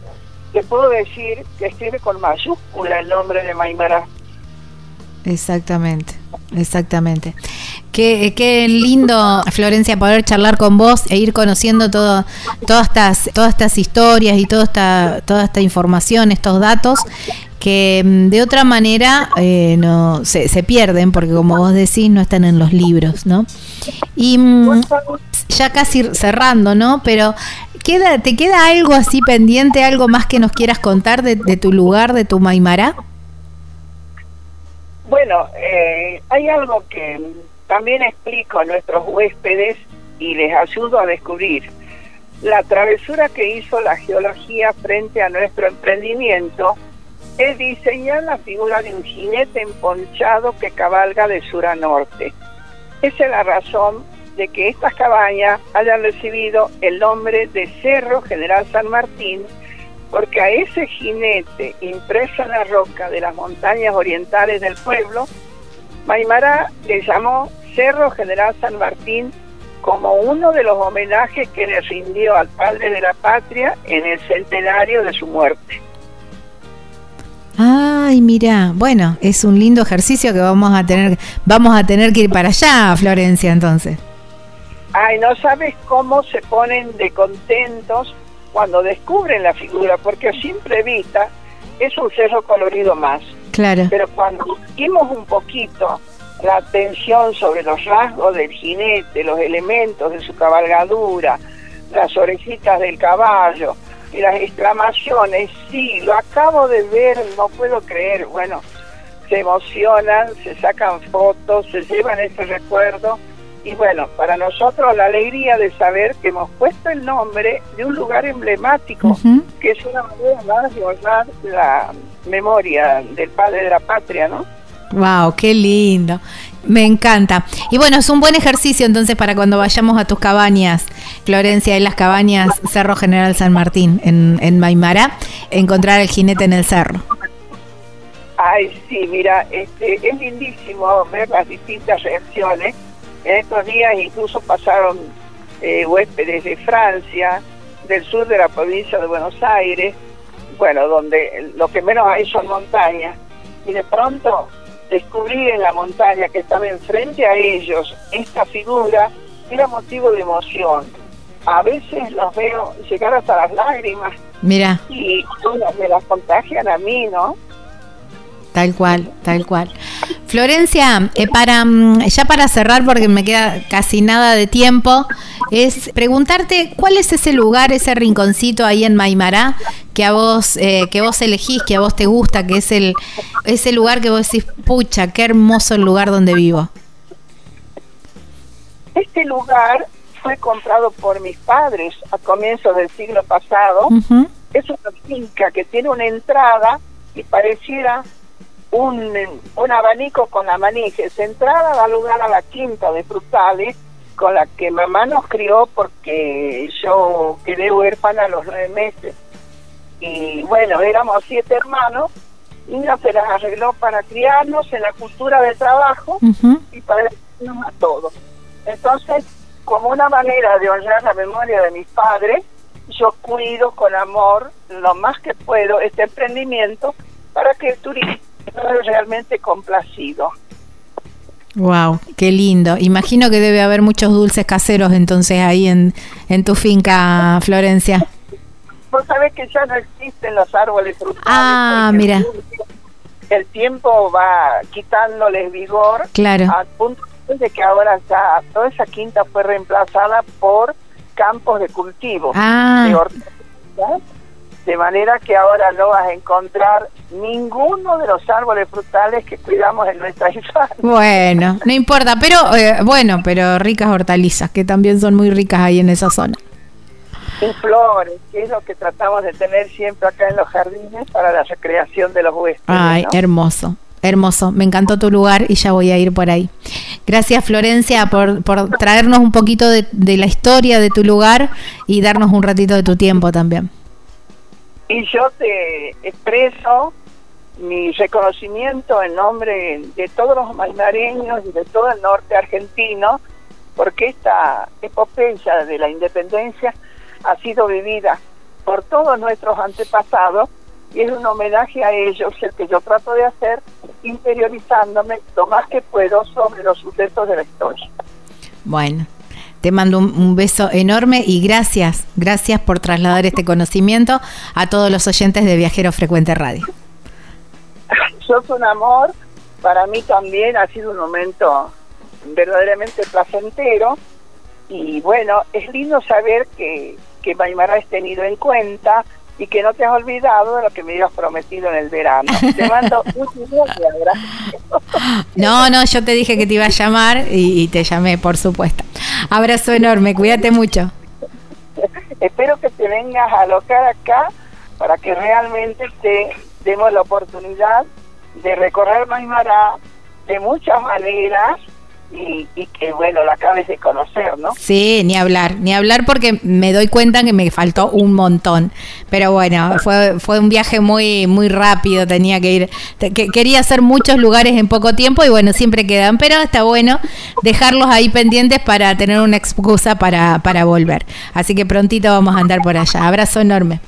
te puedo decir que escribe con mayúscula el nombre de Maimara. Exactamente, exactamente. Qué, qué, lindo, Florencia, poder charlar con vos e ir conociendo todo, todas, estas, todas estas historias y toda esta, toda esta información, estos datos que mm, de otra manera eh, no se, se, pierden porque como vos decís no están en los libros, ¿no? Y mm, ya casi cerrando, ¿no? Pero queda, ¿te queda algo así pendiente, algo más que nos quieras contar de, de tu lugar, de tu Maimara? Bueno, eh, hay algo que también explico a nuestros huéspedes y les ayudo a descubrir. La travesura que hizo la geología frente a nuestro emprendimiento es diseñar la figura de un jinete emponchado que cabalga de sur a norte. Esa es la razón de que estas cabañas hayan recibido el nombre de Cerro General San Martín porque a ese jinete impreso en la roca de las montañas orientales del pueblo, Maimara le llamó Cerro General San Martín como uno de los homenajes que le rindió al padre de la patria en el centenario de su muerte. Ay, mira, bueno, es un lindo ejercicio que vamos a tener, vamos a tener que ir para allá, Florencia, entonces. Ay, no sabes cómo se ponen de contentos cuando descubren la figura, porque a simple vista es un cerro colorido más. Claro. Pero cuando vimos un poquito la atención sobre los rasgos del jinete, los elementos de su cabalgadura, las orejitas del caballo, y las exclamaciones, sí, lo acabo de ver, no puedo creer, bueno, se emocionan, se sacan fotos, se llevan ese recuerdo y bueno, para nosotros la alegría de saber que hemos puesto el nombre de un lugar emblemático, que es una manera más de honrar la memoria del padre de la patria, ¿no? Wow, qué lindo. Me encanta. Y bueno, es un buen ejercicio entonces para cuando vayamos a tus cabañas, Florencia, en las cabañas Cerro General San Martín, en, en Maimara, encontrar el jinete en el cerro. Ay, sí, mira, este, es lindísimo ver las distintas reacciones. En estos días incluso pasaron eh, huéspedes de Francia, del sur de la provincia de Buenos Aires, bueno, donde lo que menos hay son montañas. Y de pronto descubrir en la montaña que estaba enfrente a ellos esta figura era motivo de emoción. A veces los veo llegar hasta las lágrimas. Mira. Y me las contagian a mí, ¿no? Tal cual, tal cual. Florencia, eh, para mm, ya para cerrar, porque me queda casi nada de tiempo, es preguntarte cuál es ese lugar, ese rinconcito ahí en Maimará que a vos, eh, que vos elegís, que a vos te gusta, que es el ese lugar que vos decís, pucha, qué hermoso el lugar donde vivo. Este lugar fue comprado por mis padres a comienzos del siglo pasado. Es una finca que tiene una entrada y pareciera un, un abanico con la manija. Esa entrada da lugar a la quinta de frutales con la que mamá nos crió porque yo quedé huérfana a los nueve meses. Y bueno, éramos siete hermanos y ella se las arregló para criarnos en la cultura de trabajo y para a todos. Entonces, como una manera de honrar la memoria de mis padres, yo cuido con amor lo más que puedo este emprendimiento para que el turismo realmente complacido. Wow, qué lindo. Imagino que debe haber muchos dulces caseros entonces ahí en, en tu finca, Florencia. Vos sabés que ya no existen los árboles frutales. Ah, mira. El tiempo va quitándoles vigor. Claro. Al punto de que ahora ya toda esa quinta fue reemplazada por campos de cultivo. Ah. De de manera que ahora no vas a encontrar ninguno de los árboles frutales que cuidamos en nuestra infancia. Bueno, no importa, pero eh, bueno, pero ricas hortalizas, que también son muy ricas ahí en esa zona. Y flores, que es lo que tratamos de tener siempre acá en los jardines para la recreación de los huéspedes. Ay, hermoso. Hermoso, me encantó tu lugar y ya voy a ir por ahí. Gracias Florencia por, por traernos un poquito de, de la historia de tu lugar y darnos un ratito de tu tiempo también. Y yo te expreso mi reconocimiento en nombre de todos los malmareños y de todo el norte argentino, porque esta epopeya de la independencia ha sido vivida por todos nuestros antepasados y es un homenaje a ellos el que yo trato de hacer interiorizándome lo más que puedo sobre los sucesos de la historia. Bueno, te mando un, beso enorme y gracias, gracias por trasladar este conocimiento a todos los oyentes de Viajero Frecuente Radio. Sos un amor, para mí también ha sido un momento verdaderamente placentero y bueno, es lindo saber que, que Maimara has tenido en cuenta y que no te has olvidado de lo que me habías prometido en el verano. Te mando [LAUGHS] un No, no, yo te dije que te iba a llamar y, te llamé, por supuesto. Abrazo enorme, cuídate mucho. Espero que te vengas a alocar acá para que realmente te demos la oportunidad de recorrer Maimará de muchas maneras y, que bueno, la acabes de conocer, ¿no? Sí, ni hablar, ni hablar porque me doy cuenta que me faltó un montón. Pero bueno, fue, fue un viaje muy, muy rápido, tenía que ir, que, quería hacer muchos lugares en poco tiempo y bueno, siempre quedan, pero está bueno dejarlos ahí pendientes para tener una excusa para, para volver. Así que prontito vamos a andar por allá. Abrazo enorme.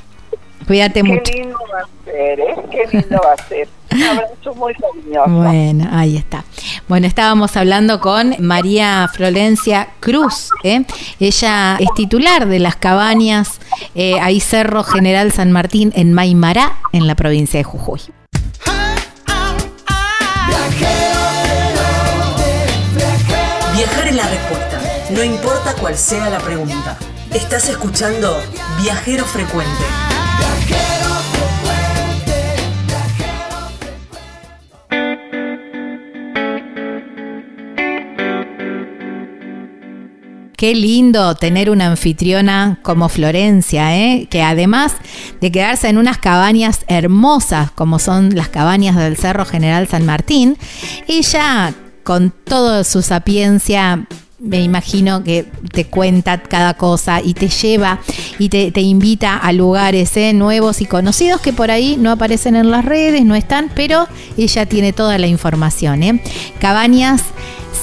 Cuídate mucho. Qué lindo va a ser, ¿eh? Qué lindo va a ser. Un abrazo muy cariñoso. Bueno, ahí está. Bueno, estábamos hablando con María Florencia Cruz. ¿eh? Ella es titular de las cabañas eh, ahí Cerro General San Martín en Maimará, en la provincia de Jujuy. Viajar es la respuesta, no importa cuál sea la pregunta. Estás escuchando Viajero Frecuente. Qué lindo tener una anfitriona como Florencia, ¿eh? que además de quedarse en unas cabañas hermosas como son las cabañas del Cerro General San Martín, ella con toda su sapiencia me imagino que te cuenta cada cosa y te lleva y te, invita a lugares ¿eh? nuevos y conocidos que por ahí no aparecen en las redes, no están, pero ella tiene toda la información. ¿eh? Cabañas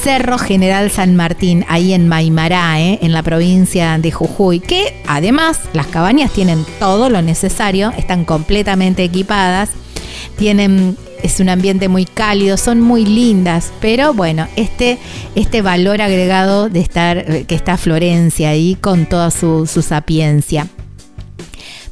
Cerro General San Martín, ahí en Maimará, ¿eh? en la provincia de Jujuy, que además las cabañas tienen todo lo necesario, están completamente equipadas, tienen es un ambiente muy cálido, son muy lindas, pero bueno, este, este valor agregado de estar, eh, que está Florencia ahí con toda su, su sapiencia.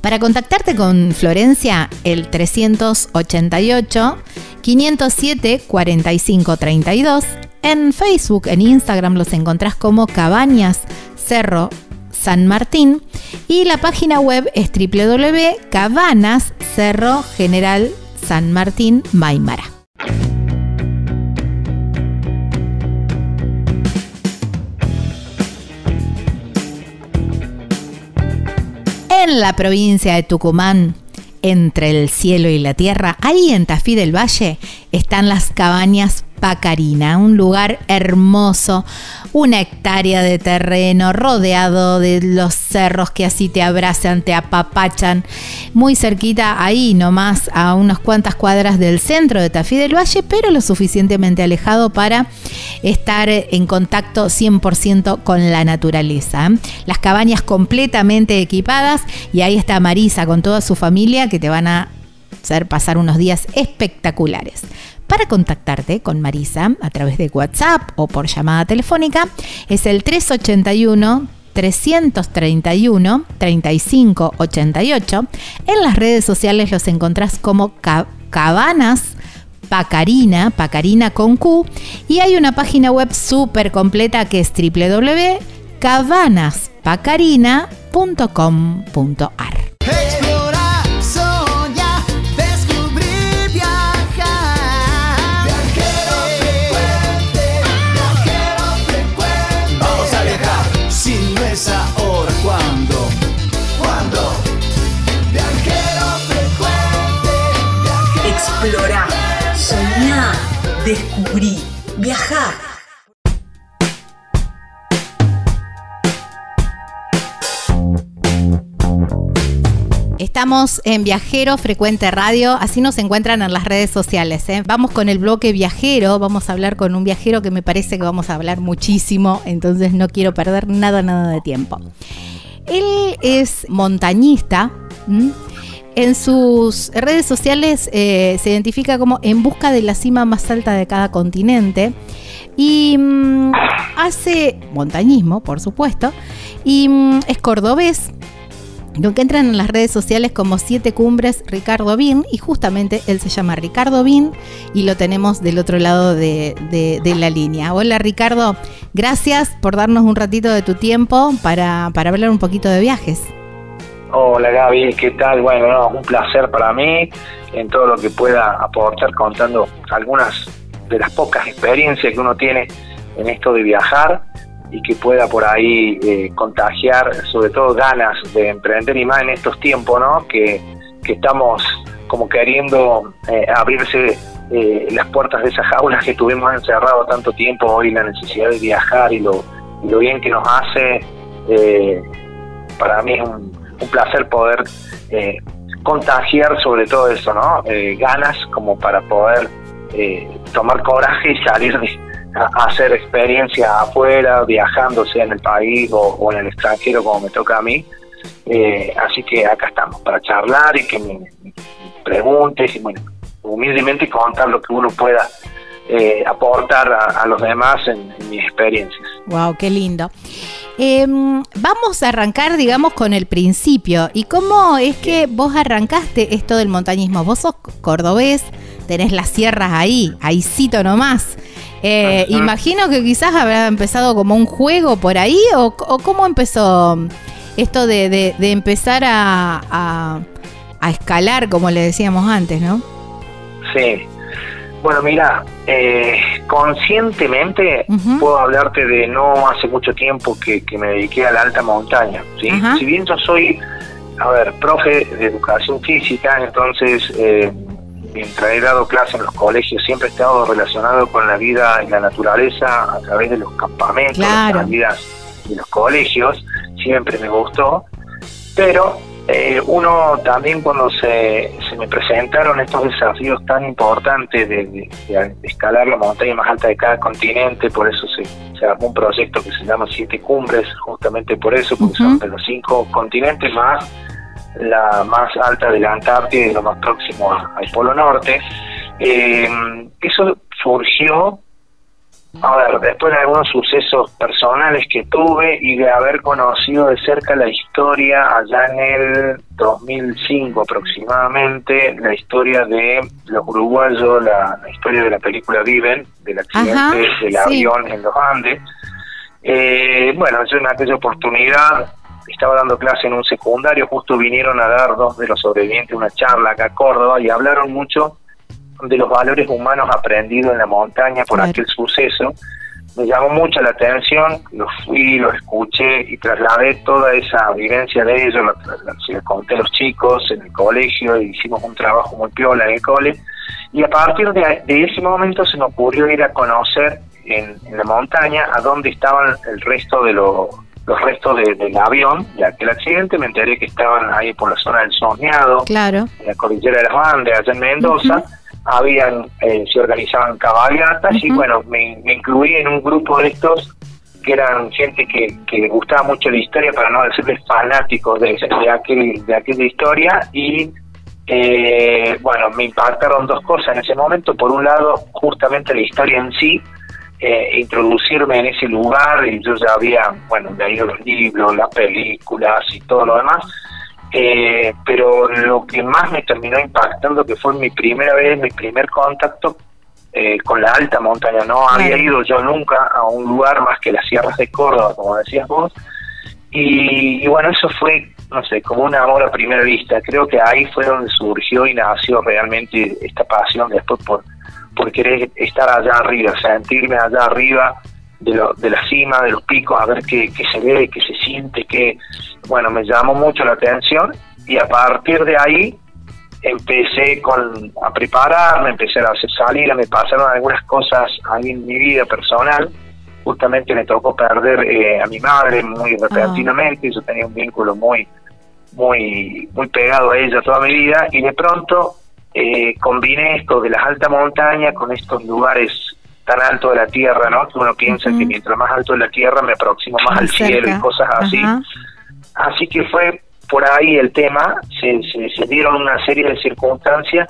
Para contactarte con Florencia, el 388 507 4532. En Facebook, en Instagram los encontrás como Cabañas Cerro San Martín y la página web es www.cabanas Cerro General San Martín, Maimara. En la provincia de Tucumán, entre el cielo y la tierra, ahí en Tafí del Valle, están las cabañas Pacarina, un lugar hermoso, una hectárea de terreno rodeado de los cerros que así te abrazan, te apapachan, muy cerquita ahí nomás a unas cuantas cuadras del centro de Tafí del Valle, pero lo suficientemente alejado para estar en contacto 100% con la naturaleza. Las cabañas completamente equipadas y ahí está Marisa con toda su familia que te van a hacer pasar unos días espectaculares. Para contactarte con Marisa a través de WhatsApp o por llamada telefónica es el 381 331 3588. En las redes sociales los encontrás como Cabanas Pacarina, Pacarina con Q, y hay una página web súper completa que es www.cabanaspacarina.com.ar. descubrí, viajar. Estamos en Viajero Frecuente Radio, así nos encuentran en las redes sociales. ¿eh? Vamos con el bloque viajero, vamos a hablar con un viajero que me parece que vamos a hablar muchísimo, entonces no quiero perder nada, nada de tiempo. Él es montañista. En sus redes sociales eh, se identifica como en busca de la cima más alta de cada continente y mm, hace montañismo, por supuesto, y mm, es cordobés. Lo que entran en las redes sociales como Siete Cumbres Ricardo Bin y justamente él se llama Ricardo Bin y lo tenemos del otro lado de, la línea. Hola Ricardo, gracias por darnos un ratito de tu tiempo para hablar un poquito de viajes. Hola Gaby, ¿qué tal? Bueno, no, un placer para mí en todo lo que pueda aportar contando algunas de las pocas experiencias que uno tiene en esto de viajar y que pueda por ahí eh, contagiar sobre todo ganas de emprender y más en estos tiempos, ¿no? Que, estamos como queriendo eh, abrirse eh, las puertas de esas jaulas que tuvimos encerrado tanto tiempo, hoy la necesidad de viajar y lo, lo bien que nos hace, eh, para mí es un, placer poder eh, contagiar sobre todo eso, ¿no? ganas como para poder tomar coraje y salir a, hacer experiencia afuera, viajando, sea en el país o, en el extranjero como me toca a mí. así que acá estamos para charlar y que me, me preguntes y bueno, humildemente contar lo que uno pueda eh, aportar a, los demás en, mis experiencias. Wow, qué lindo. Em, vamos a arrancar, digamos, con el principio. ¿Y cómo es que vos arrancaste esto del montañismo? Vos sos cordobés, tenés las sierras ahí, ahí cito nomás. Eh, imagino que quizás habrá empezado como un juego por ahí, o, cómo empezó esto de, empezar a, a escalar, como le decíamos antes, ¿no? Sí. Bueno, mira, eh, conscientemente puedo hablarte de no hace mucho tiempo que, me dediqué a la alta montaña. ¿sí? Si bien yo soy, a ver, profe de educación física, entonces eh, mientras he dado clase en los colegios siempre he estado relacionado con la vida en la naturaleza a través de los campamentos, las vidas de los colegios, siempre me gustó, pero eh, uno también cuando se, se, me presentaron estos desafíos tan importantes de, escalar la montaña más alta de cada continente, por eso se, se, armó un proyecto que se llama Siete Cumbres, justamente por eso, porque son de los cinco continentes más la más alta de la Antártida y lo más próximo al Polo Norte. Eh, eso surgió a ver, después de algunos sucesos personales que tuve y de haber conocido de cerca la historia allá en el 2005 aproximadamente, la historia de los uruguayos, la, historia de la película Viven, del accidente del avión en los Andes. Eh, bueno, yo en aquella oportunidad estaba dando clase en un secundario, justo vinieron a dar dos de los sobrevivientes una charla acá a Córdoba y hablaron mucho de los valores humanos aprendidos en la montaña por aquel suceso, me llamó mucho la atención, lo fui, lo escuché y trasladé toda esa vivencia de ellos, se conté a los chicos en el colegio, hicimos un trabajo muy piola en el cole, y a partir de, ese momento se me ocurrió ir a conocer en, la montaña a dónde estaban el resto de los los restos del avión de aquel accidente, me enteré que estaban ahí por la zona del Soñado, claro. en la cordillera de las Andes, allá en Mendoza, habían eh, se organizaban cabalgatas y bueno, me, incluí en un grupo de estos que eran gente que, que le gustaba mucho la historia, para no decirles fanáticos de, de, aquel, de aquella historia y eh, bueno, me impactaron dos cosas en ese momento. Por un lado, justamente la historia en sí, eh, introducirme en ese lugar, y yo ya había, bueno, leído los libros, las películas y todo lo demás, eh, pero lo que más me terminó impactando, que fue mi primera vez, mi primer contacto eh, con la alta montaña. No había ido yo nunca a un lugar más que las sierras de Córdoba, como decías vos. Y, bueno, eso fue, no sé, como un amor a primera vista. Creo que ahí fue donde surgió y nació realmente esta pasión después por, por querer estar allá arriba, sentirme allá arriba de, lo, de la cima, de los picos, a ver qué, qué se ve, qué se siente, qué, bueno, me llamó mucho la atención y a partir de ahí empecé con, a prepararme, empecé a hacer salir, me pasaron algunas cosas ahí en mi vida personal. Justamente me tocó perder eh, a mi madre muy ah. repentinamente, yo tenía un vínculo muy, muy, muy pegado a ella toda mi vida y de pronto eh, combiné esto de las altas montañas con estos lugares tan altos de la tierra, ¿no? Que uno piensa que mientras más alto de la tierra me aproximo más al cielo y cosas así. Así que fue por ahí el tema, se, dieron una serie de circunstancias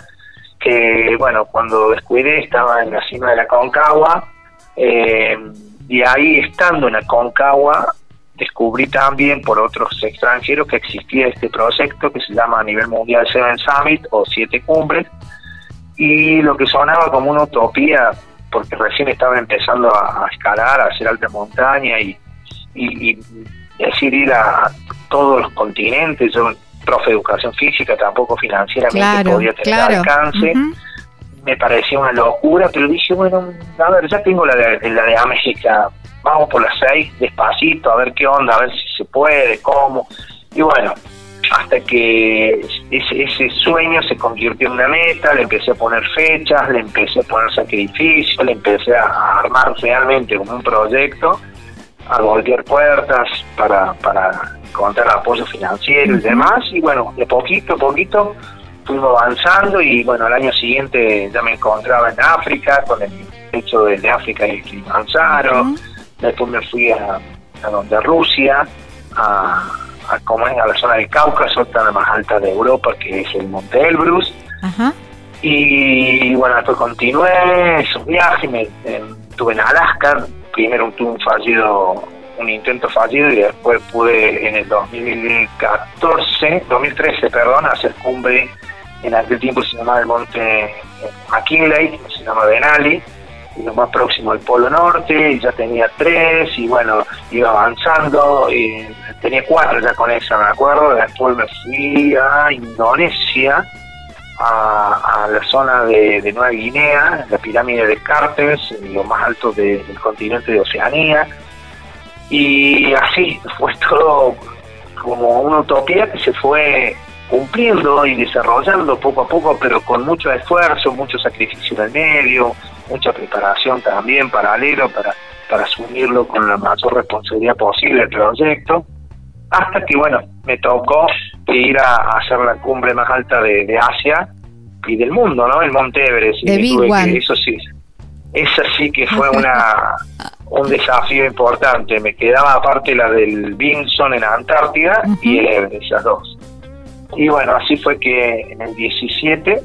que, bueno, cuando descuidé estaba en la cima de la Concagua, eh, y ahí estando en la Concagua descubrí también por otros extranjeros que existía este proyecto que se llama a nivel mundial Seven Summit o Siete Cumbres, y lo que sonaba como una utopía, porque recién estaba empezando a, escalar, a hacer alta montaña y, y es decir, ir a, todos los continentes. Yo, profe de educación física, tampoco financieramente podía tener alcance. Me parecía una locura, pero dije, bueno, a ver, ya tengo la de, la de América, vamos por las seis, despacito, a ver qué onda, a ver si se puede, cómo. Y bueno, hasta que ese, ese sueño se convirtió en una meta, le empecé a poner fechas, le empecé a poner sacrificios, le empecé a armar realmente como un proyecto, a golpear puertas para, para encontrar apoyo financiero y demás, y bueno, de poquito a poquito fuimos avanzando y bueno, al año siguiente ya me encontraba en África con el hecho de África y Kilimanjaro, después me fui a, a donde Rusia, a, a, como es, a la zona del Cáucaso, la más alta de Europa, que es el Monte Elbrus. Y bueno, después continué esos viajes, me, estuve en Alaska, primero tuve un fallido, un intento fallido y después pude en el 2014, 2013, perdón, hacer cumbre en aquel tiempo se llamaba el monte McKinley, se llama Denali, y lo más próximo al Polo Norte, y ya tenía tres, y bueno, iba avanzando, y tenía cuatro ya con esa, me acuerdo, después me fui a Indonesia, a, la zona de, Nueva Guinea, la pirámide de Cartes, lo más alto del continente de Oceanía, y así fue todo como una utopía que se fue cumpliendo y desarrollando poco a poco, pero con mucho esfuerzo, mucho sacrificio en el medio, mucha preparación también paralelo para, para asumirlo con la mayor responsabilidad posible el proyecto, hasta que, bueno, me tocó ir a, hacer la cumbre más alta de, Asia y del mundo, ¿no? El Monte Everest. y eso sí, esa sí que fue una [LAUGHS] un desafío importante. Me quedaba aparte la del Vinson en Antártida y el Everest, esas dos. Y bueno, así fue que en el 17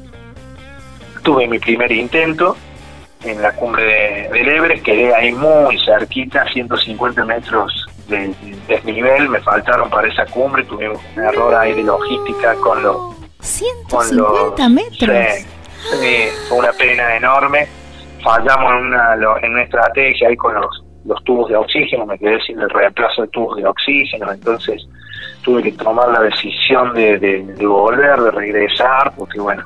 tuve mi primer intento en la cumbre de, del Everest, quedé ahí muy cerquita, 150 metros de, desnivel, me faltaron para esa cumbre, tuvimos un error ahí de logística con los... 150 metros. Sí, fue una pena enorme, fallamos en una, en una estrategia ahí con los, los tubos de oxígeno, me quedé sin el reemplazo de tubos de oxígeno, entonces tuve que tomar la decisión de, de, volver, de regresar, porque bueno,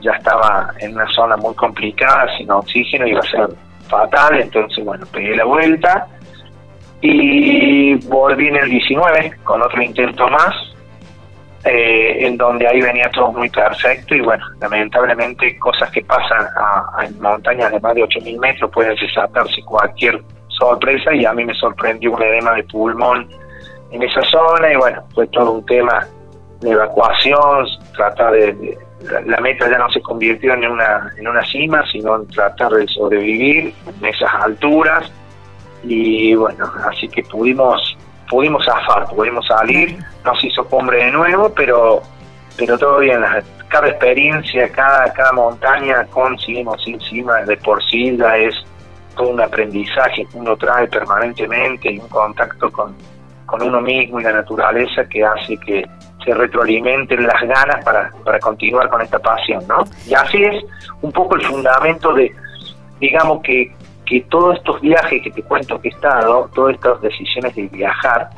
ya estaba en una zona muy complicada, sin oxígeno, iba a ser fatal, entonces bueno, pegué la vuelta y volví en el 19 con otro intento más, eh, en donde ahí venía todo muy perfecto y bueno, lamentablemente cosas que pasan a, en montañas de más de 8.000 metros pueden desatarse cualquier sorpresa y a mí me sorprendió un edema de pulmón en esa zona y bueno, fue todo un tema de evacuación, tratar de, la, meta ya no se convirtió en una, en una cima, sino en tratar de sobrevivir en esas alturas y bueno, así que pudimos pudimos zafar, pudimos salir, nos hizo cumbre de nuevo, pero pero todo bien, cada experiencia, cada cada montaña con cima sin cima de por sí ya es todo un aprendizaje que uno trae permanentemente y un contacto con, con uno mismo y la naturaleza que hace que se retroalimenten las ganas para, para continuar con esta pasión, ¿no? Y así es un poco el fundamento de, digamos que, que todos estos viajes que te cuento que he estado, todas estas decisiones de viajar,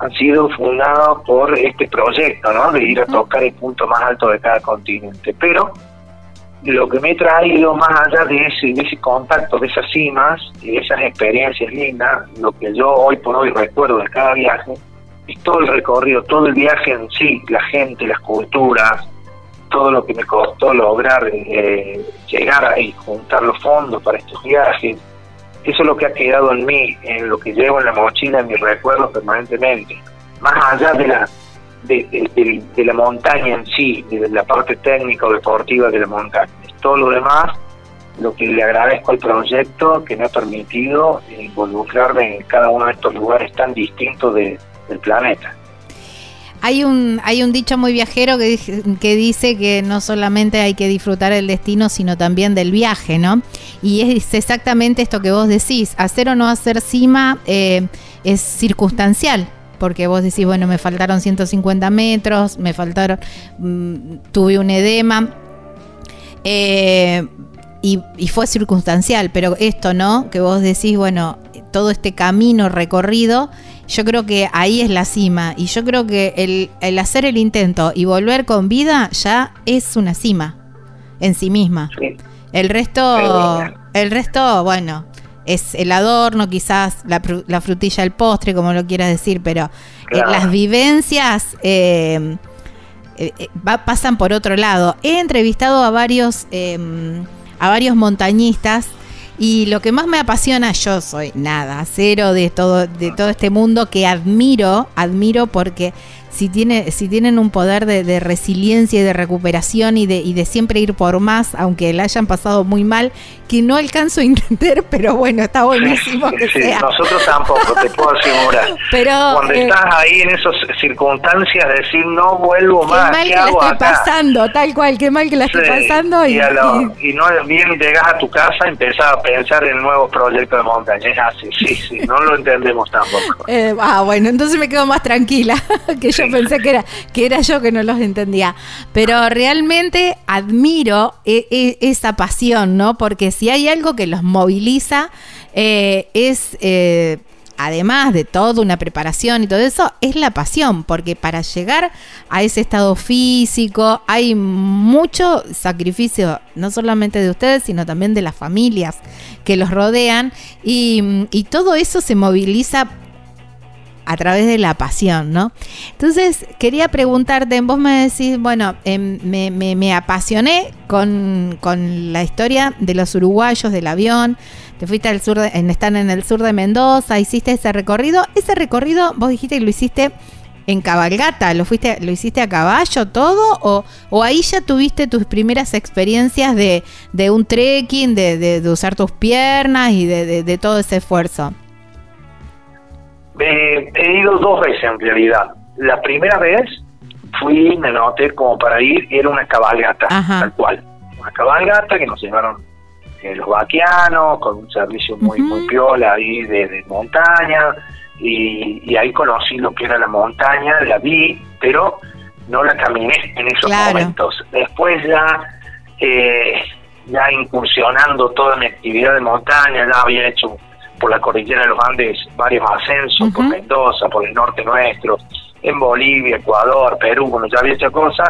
han sido fundados por este proyecto, ¿no? De ir a tocar el punto más alto de cada continente. Pero lo que me he traído más allá de ese, de ese contacto, de esas cimas y de esas experiencias lindas, lo que yo hoy por hoy recuerdo de cada viaje, es todo el recorrido, todo el viaje en sí, la gente, las culturas, todo lo que me costó lograr eh, llegar y juntar los fondos para estos viajes. Eso es lo que ha quedado en mí, en lo que llevo en la mochila, en mis recuerdos permanentemente. Más allá de la de, la montaña en sí, de la parte técnica o deportiva de la montaña. Todo lo demás, lo que le agradezco al proyecto que me ha permitido involucrarme en cada uno de estos lugares tan distintos del planeta. Hay un, hay un dicho muy viajero que, que dice que no solamente hay que disfrutar el destino, sino también del viaje, ¿no? Y es exactamente esto que vos decís, hacer o no hacer cima eh, es circunstancial, porque vos decís, bueno, me faltaron 150 metros, me faltaron, mm, tuve un edema, eh, y, fue circunstancial, pero esto, ¿no? Que vos decís, bueno, todo este camino recorrido, yo creo que ahí es la cima, y yo creo que el, el hacer el intento y volver con vida ya es una cima en sí misma. El resto, el resto, bueno, es el adorno, quizás la, la frutilla, el postre, como lo quieras decir, pero eh, las vivencias eh, pasan por otro lado. He entrevistado a varios, em, a varios montañistas y lo que más me apasiona, yo soy nada, cero de todo, de todo este mundo que admiro, admiro porque si, tiene, si tienen un poder de, resiliencia y de recuperación y de, y de siempre ir por más, aunque la hayan pasado muy mal, que no alcanzo a [LAUGHS] entender, pero bueno, está buenísimo que sea. Nosotros tampoco, te puedo asegurar. [LAUGHS] Pero, Cuando eh, estás ahí en esas circunstancias, decir no vuelvo más. Qué mal que la estoy pasando, tal cual, qué mal que la estoy pasando. Y, y, no bien llegas a tu casa, empezás a pensar en nuevos proyectos de montaña. Es así, sí, sí, no lo entendemos tampoco. [LAUGHS] Eh, ah, bueno, entonces me quedo más tranquila, que yo [LAUGHS] pensé que era, que era yo que no los entendía. Pero realmente admiro e, e, esa pasión, ¿no? Porque si hay algo que los moviliza, eh, es, eh, además de toda una preparación y todo eso, es la pasión, porque para llegar a ese estado físico hay mucho sacrificio, no solamente de ustedes, sino también de las familias que los rodean, y, y todo eso se moviliza a través de la pasión, ¿no? Entonces, quería preguntarte, vos me decís, bueno, em, me, apasioné con, la historia de los uruguayos, del avión, te fuiste al sur, de, están en el sur de Mendoza, hiciste ese recorrido, ese recorrido vos dijiste que lo hiciste en cabalgata, lo fuiste, lo hiciste a caballo todo, o, o ahí ya tuviste tus primeras experiencias de, un trekking, de, usar tus piernas y de todo ese esfuerzo. Eh, he ido dos veces en realidad. La primera vez fui, me noté como para ir, era una cabalgata, tal cual. Una cabalgata que nos llevaron eh, los vaquianos, con un servicio muy, muy piola ahí de, montaña, y, ahí conocí lo que era la montaña, la vi, pero no la caminé en esos momentos. Después ya, eh, ya incursionando toda mi actividad de montaña, ya había hecho por la cordillera de los Andes varios ascensos, por Mendoza, por el norte nuestro, en Bolivia, Ecuador, Perú, cuando ya había hecho cosas,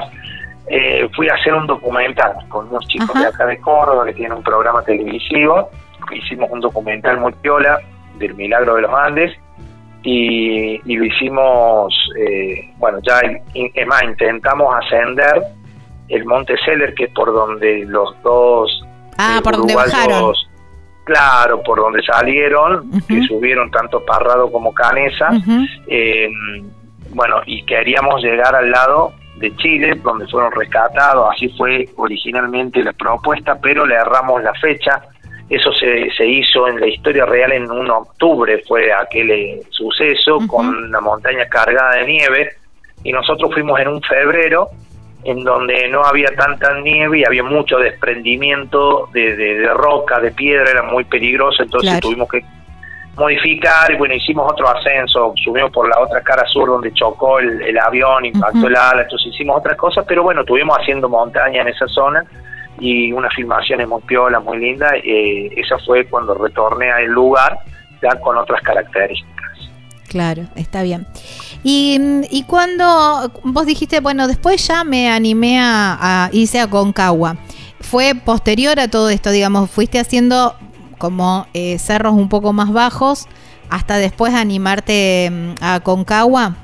eh, fui a hacer un documental con unos chicos de acá de Córdoba que tienen un programa televisivo. Hicimos un documental muy piola del milagro de los Andes y, lo hicimos, eh, bueno, ya, es más, intentamos ascender el Monte Seller, que es por donde los dos. Ah, por donde bajaron claro, por donde salieron, que subieron tanto Parrado como Canesa, eh, bueno, y queríamos llegar al lado de Chile, donde fueron rescatados, así fue originalmente la propuesta, pero le erramos la fecha, eso se, se hizo en la historia real en un octubre, fue aquel eh, suceso, con una montaña cargada de nieve, y nosotros fuimos en un febrero, en donde no había tanta nieve y había mucho desprendimiento de, de, roca, de piedra, era muy peligroso, entonces tuvimos que modificar y bueno, hicimos otro ascenso, subimos por la otra cara sur donde chocó el, avión, impactó el ala, entonces hicimos otras cosas, pero bueno, estuvimos haciendo montaña en esa zona y una filmación muy piola, muy linda, eh, esa fue cuando retorné al lugar ya con otras características. Claro, está bien. Y, y cuando vos dijiste, bueno, después ya me animé a, a irse a Concagua, ¿fue posterior a todo esto, digamos, fuiste haciendo como eh, cerros un poco más bajos hasta después animarte mm, a Concagua?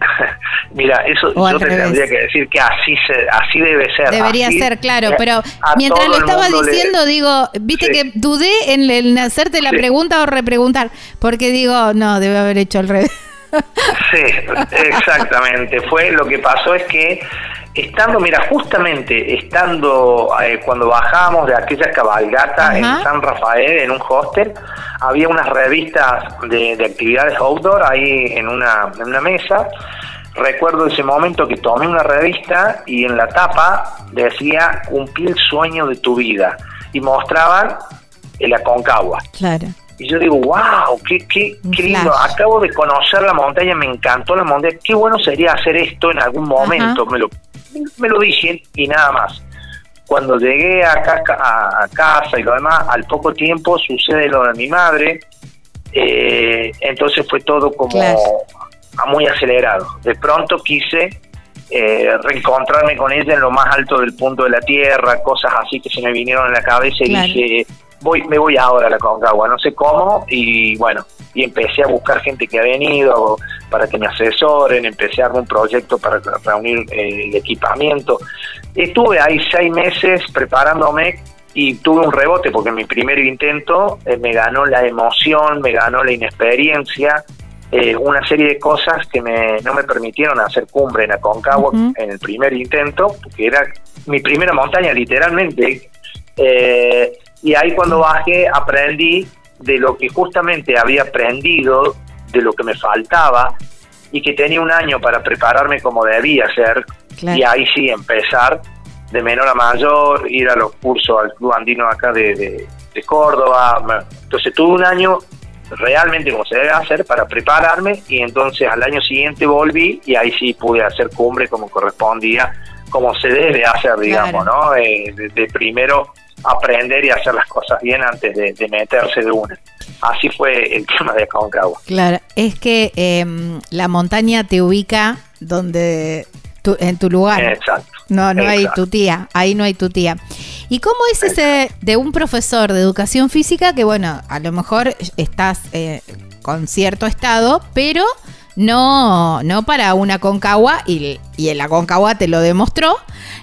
[LAUGHS] Mira, eso yo te tendría que decir que así se, así debe ser. Debería ser, claro, pero mientras lo estaba diciendo, digo, viste que dudé en, en hacerte la pregunta o repreguntar, porque digo, no, debe haber hecho al revés. Sí, exactamente. Fue lo que pasó es que estando, mira, justamente estando eh, cuando bajamos de aquella cabalgata en San Rafael, en un hostel, había unas revistas de, de actividades outdoor ahí en una, en una mesa recuerdo ese momento que tomé una revista y en la tapa decía cumplí el sueño de tu vida y mostraban el Aconcagua. Claro. Y yo digo, wow, qué, qué, qué lindo, acabo de conocer la montaña, me encantó la montaña, qué bueno sería hacer esto en algún momento, me lo, me lo dije y nada más. Cuando llegué acá a, casa y lo demás, al poco tiempo sucede lo de mi madre, eh, entonces fue todo como muy acelerado. De pronto quise eh, reencontrarme con ella en lo más alto del punto de la tierra, cosas así que se me vinieron en la cabeza y dije, voy, me voy ahora a la Concagua, no sé cómo, y bueno, y empecé a buscar gente que ha venido para que me asesoren, empecé a hacer un proyecto para reunir eh, el equipamiento. Estuve ahí seis meses preparándome y tuve un rebote porque en mi primer intento eh, me ganó la emoción, me ganó la inexperiencia, eh, una serie de cosas que me, no me permitieron hacer cumbre en Aconcagua en el primer intento, porque era mi primera montaña literalmente. Y ahí cuando bajé aprendí de lo que justamente había aprendido, de lo que me faltaba y que tenía un año para prepararme como debía ser y ahí sí empezar de menor a mayor, ir a los cursos al Club Andino acá de, de, Córdoba. Entonces tuve un año realmente como se debe hacer para prepararme y entonces al año siguiente volví y ahí sí pude hacer cumbre como correspondía, como se debe hacer, digamos, ¿no? Eh, de, primero aprender y hacer las cosas bien antes de, meterse de una. Así fue el [LAUGHS] tema de Aconcagua. Claro, es que em, la montaña te ubica donde en tu lugar. Exacto. No, no hay tu tía, ahí no hay tu tía. ¿Y cómo es ese de un profesor de educación física que, bueno, a lo mejor estás eh, con cierto estado, pero no, no para una concagua, y, y la concagua te lo demostró.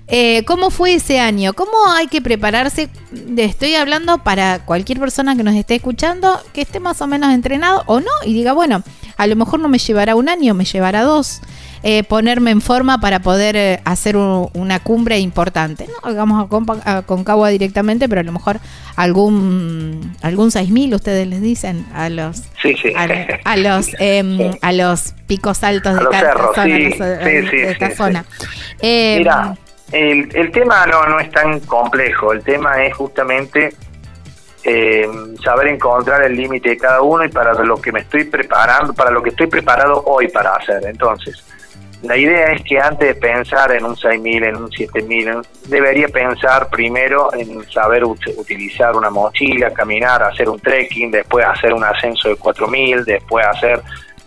Eh, ¿Cómo fue ese año? ¿Cómo hay que prepararse? Estoy hablando para cualquier persona que nos esté escuchando, que esté más o menos entrenado o no, y diga, bueno, a lo mejor no me llevará un año, me llevará dos. Eh, ponerme en forma para poder eh, hacer una cumbre importante. No digamos a, Concagua directamente, pero a lo mejor algún algún 6000 ustedes les dicen a los A, los [LAUGHS] em, a los picos altos de, cada zona, el, el tema no, no es tan complejo, el tema es justamente eh, saber encontrar el límite de cada uno y para lo que me estoy preparando, para lo que estoy preparado hoy para hacer. Entonces, la idea es que antes de pensar en un 6.000, en un 7.000, debería pensar primero en saber utilizar una mochila, caminar, hacer un trekking, después hacer un ascenso de 4.000, después hacer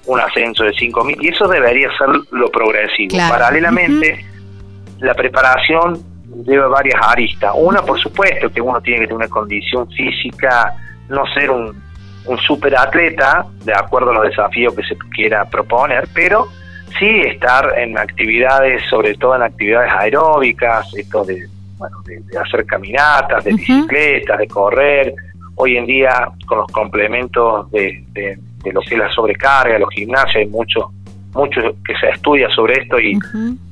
un ascenso de 5.000, y eso debería ser lo progresivo. Paralelamente, la preparación lleva varias aristas. Una, por supuesto, que uno tiene que tener una condición física, no ser un, un super atleta, de acuerdo a los desafíos que se quiera proponer, pero sí estar en actividades, sobre todo en actividades aeróbicas, esto de, bueno, de, hacer caminatas, de bicicletas, de correr. Hoy en día, con los complementos de, de, lo que es la sobrecarga, los gimnasios, hay mucho, mucho que se estudia sobre esto y,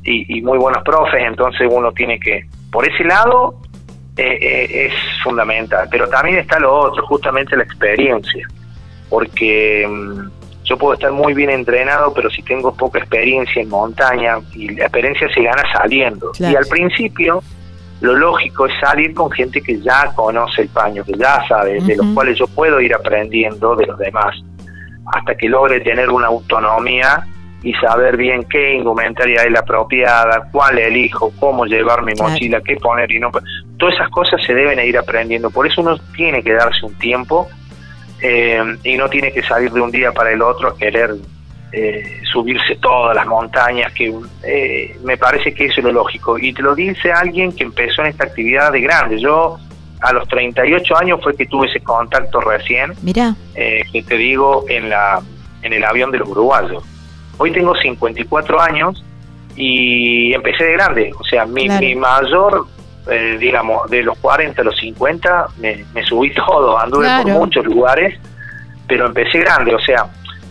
y, muy buenos profes, entonces uno tiene que, por ese lado, eh, eh, es fundamental. Pero también está lo otro, justamente la experiencia, porque mm, yo puedo estar muy bien entrenado, pero si tengo poca experiencia en montaña, y la experiencia se gana saliendo. Y al principio, lo lógico es salir con gente que ya conoce el paño, que ya sabe, de los cuales yo puedo ir aprendiendo de los demás, hasta que logre tener una autonomía y saber bien qué indumentaria es la apropiada, cuál elijo, cómo llevar mi mochila, qué poner y no. Todas esas cosas se deben ir aprendiendo. Por eso uno tiene que darse un tiempo eh, y no tiene que salir de un día para el otro a querer eh, subirse todas las montañas, que eh, me parece que eso es lo lógico. Y te lo dice alguien que empezó en esta actividad de grande. Yo a los 38 años fue que tuve ese contacto recién, Mira. que te digo, en, la, en el avión de los uruguayos. Hoy tengo 54 años y empecé de grande, o sea, mi, mi mayor eh, digamos, de los 40 a los 50 me, subí [LAUGHS] todo, anduve por muchos lugares, pero empecé grande, o sea,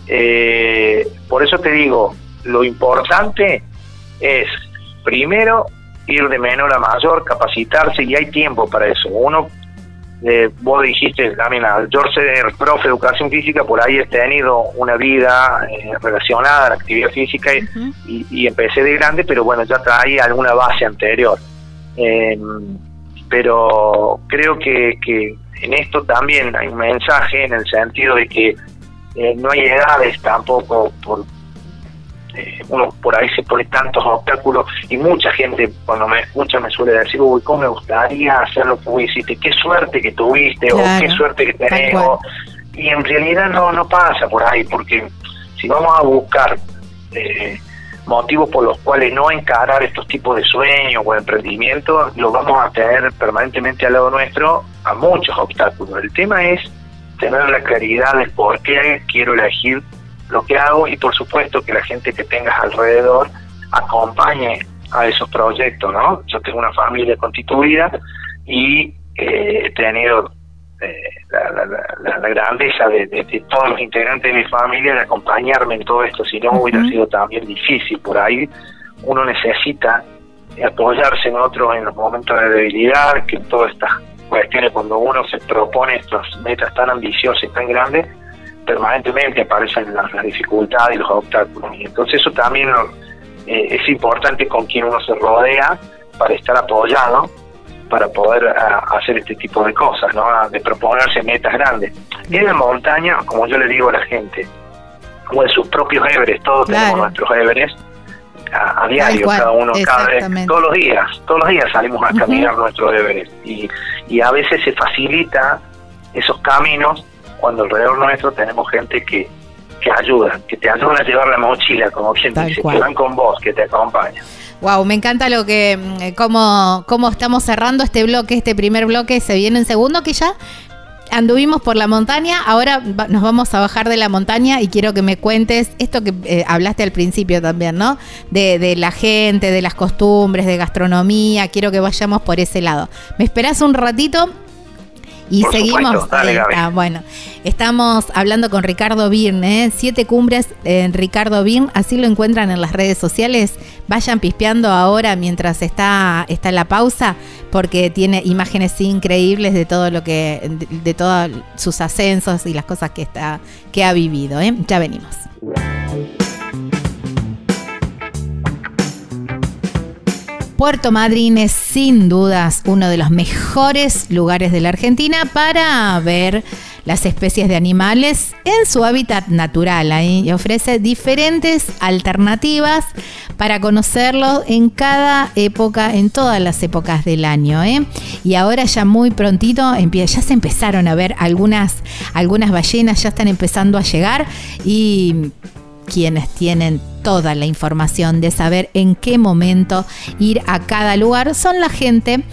eh, por eso te digo, lo importante es primero ir de menor a mayor, capacitarse y hay tiempo para eso. Uno, eh, vos dijiste también, yo ser profe de educación física, por ahí he tenido una vida relacionada a la actividad física y, y, empecé de grande, pero bueno, ya traía alguna base anterior. Eh, pero creo que, que en esto también hay un mensaje en el sentido de que eh, no hay edades tampoco por eh, uno por ahí se pone tantos obstáculos y mucha gente cuando me escucha me suele decir uy cómo me gustaría hacer lo que vos hiciste qué suerte que tuviste o qué suerte que tenés y en realidad no no pasa por ahí porque si vamos a buscar eh, motivos por los cuales no encarar estos tipos de sueños o emprendimientos, lo vamos a tener permanentemente al lado nuestro a muchos obstáculos. El tema es tener la claridad de por qué quiero elegir lo que hago y por supuesto que la gente que tengas alrededor acompañe a esos proyectos, ¿no? Yo tengo una familia constituida y eh, he tenido eh, la, grandeza de, todos los integrantes de mi familia de acompañarme en todo esto, si no hubiera sido también difícil. Por ahí uno necesita apoyarse en otros en los momentos de debilidad, que todas estas cuestiones, cuando uno se propone estas metas tan ambiciosas y tan grandes, permanentemente aparecen las, dificultades y los obstáculos. Y entonces eso también eh, es importante con quien uno se rodea para estar apoyado para poder hacer este tipo de cosas, ¿no? de proponerse metas grandes. En la montaña, como yo le digo a la gente, como en sus propios Everest, todos tenemos nuestros Everest a, diario, cada uno, cada todos los días, todos los días salimos a caminar nuestros Everest y, y a veces se facilita esos caminos cuando alrededor nuestro tenemos gente que, que ayuda, que te ayuda a llevar la mochila, como quien dice, que van con vos, que te acompañan. Wow, me encanta lo que, mm, cómo, cómo estamos cerrando este bloque, este primer bloque, se viene en segundo, que ya anduvimos por la montaña, ahora nos vamos a bajar de la montaña y quiero que me cuentes esto que eh, hablaste al principio también, ¿no? De, de, la gente, de las costumbres, de gastronomía, quiero que vayamos por ese lado. ¿Me esperás un ratito? Y seguimos. bueno, estamos hablando con Ricardo Birne, ¿eh? siete cumbres en Ricardo Birne, así lo encuentran en las redes sociales. Vayan pispeando ahora mientras está, está la pausa, porque tiene imágenes increíbles de todo lo que, de, todos sus ascensos y las cosas que está, que ha vivido. ¿eh? Ya venimos. Puerto Madryn es sin dudas uno de los mejores lugares de la Argentina para ver las especies de animales en su hábitat natural y ofrece diferentes alternativas para conocerlos en cada época, en todas las épocas del año. ¿eh? Y ahora ya muy prontito ya se empezaron a ver algunas, algunas ballenas, ya están empezando a llegar y quienes tienen toda la información de saber en qué momento ir a cada lugar son la gente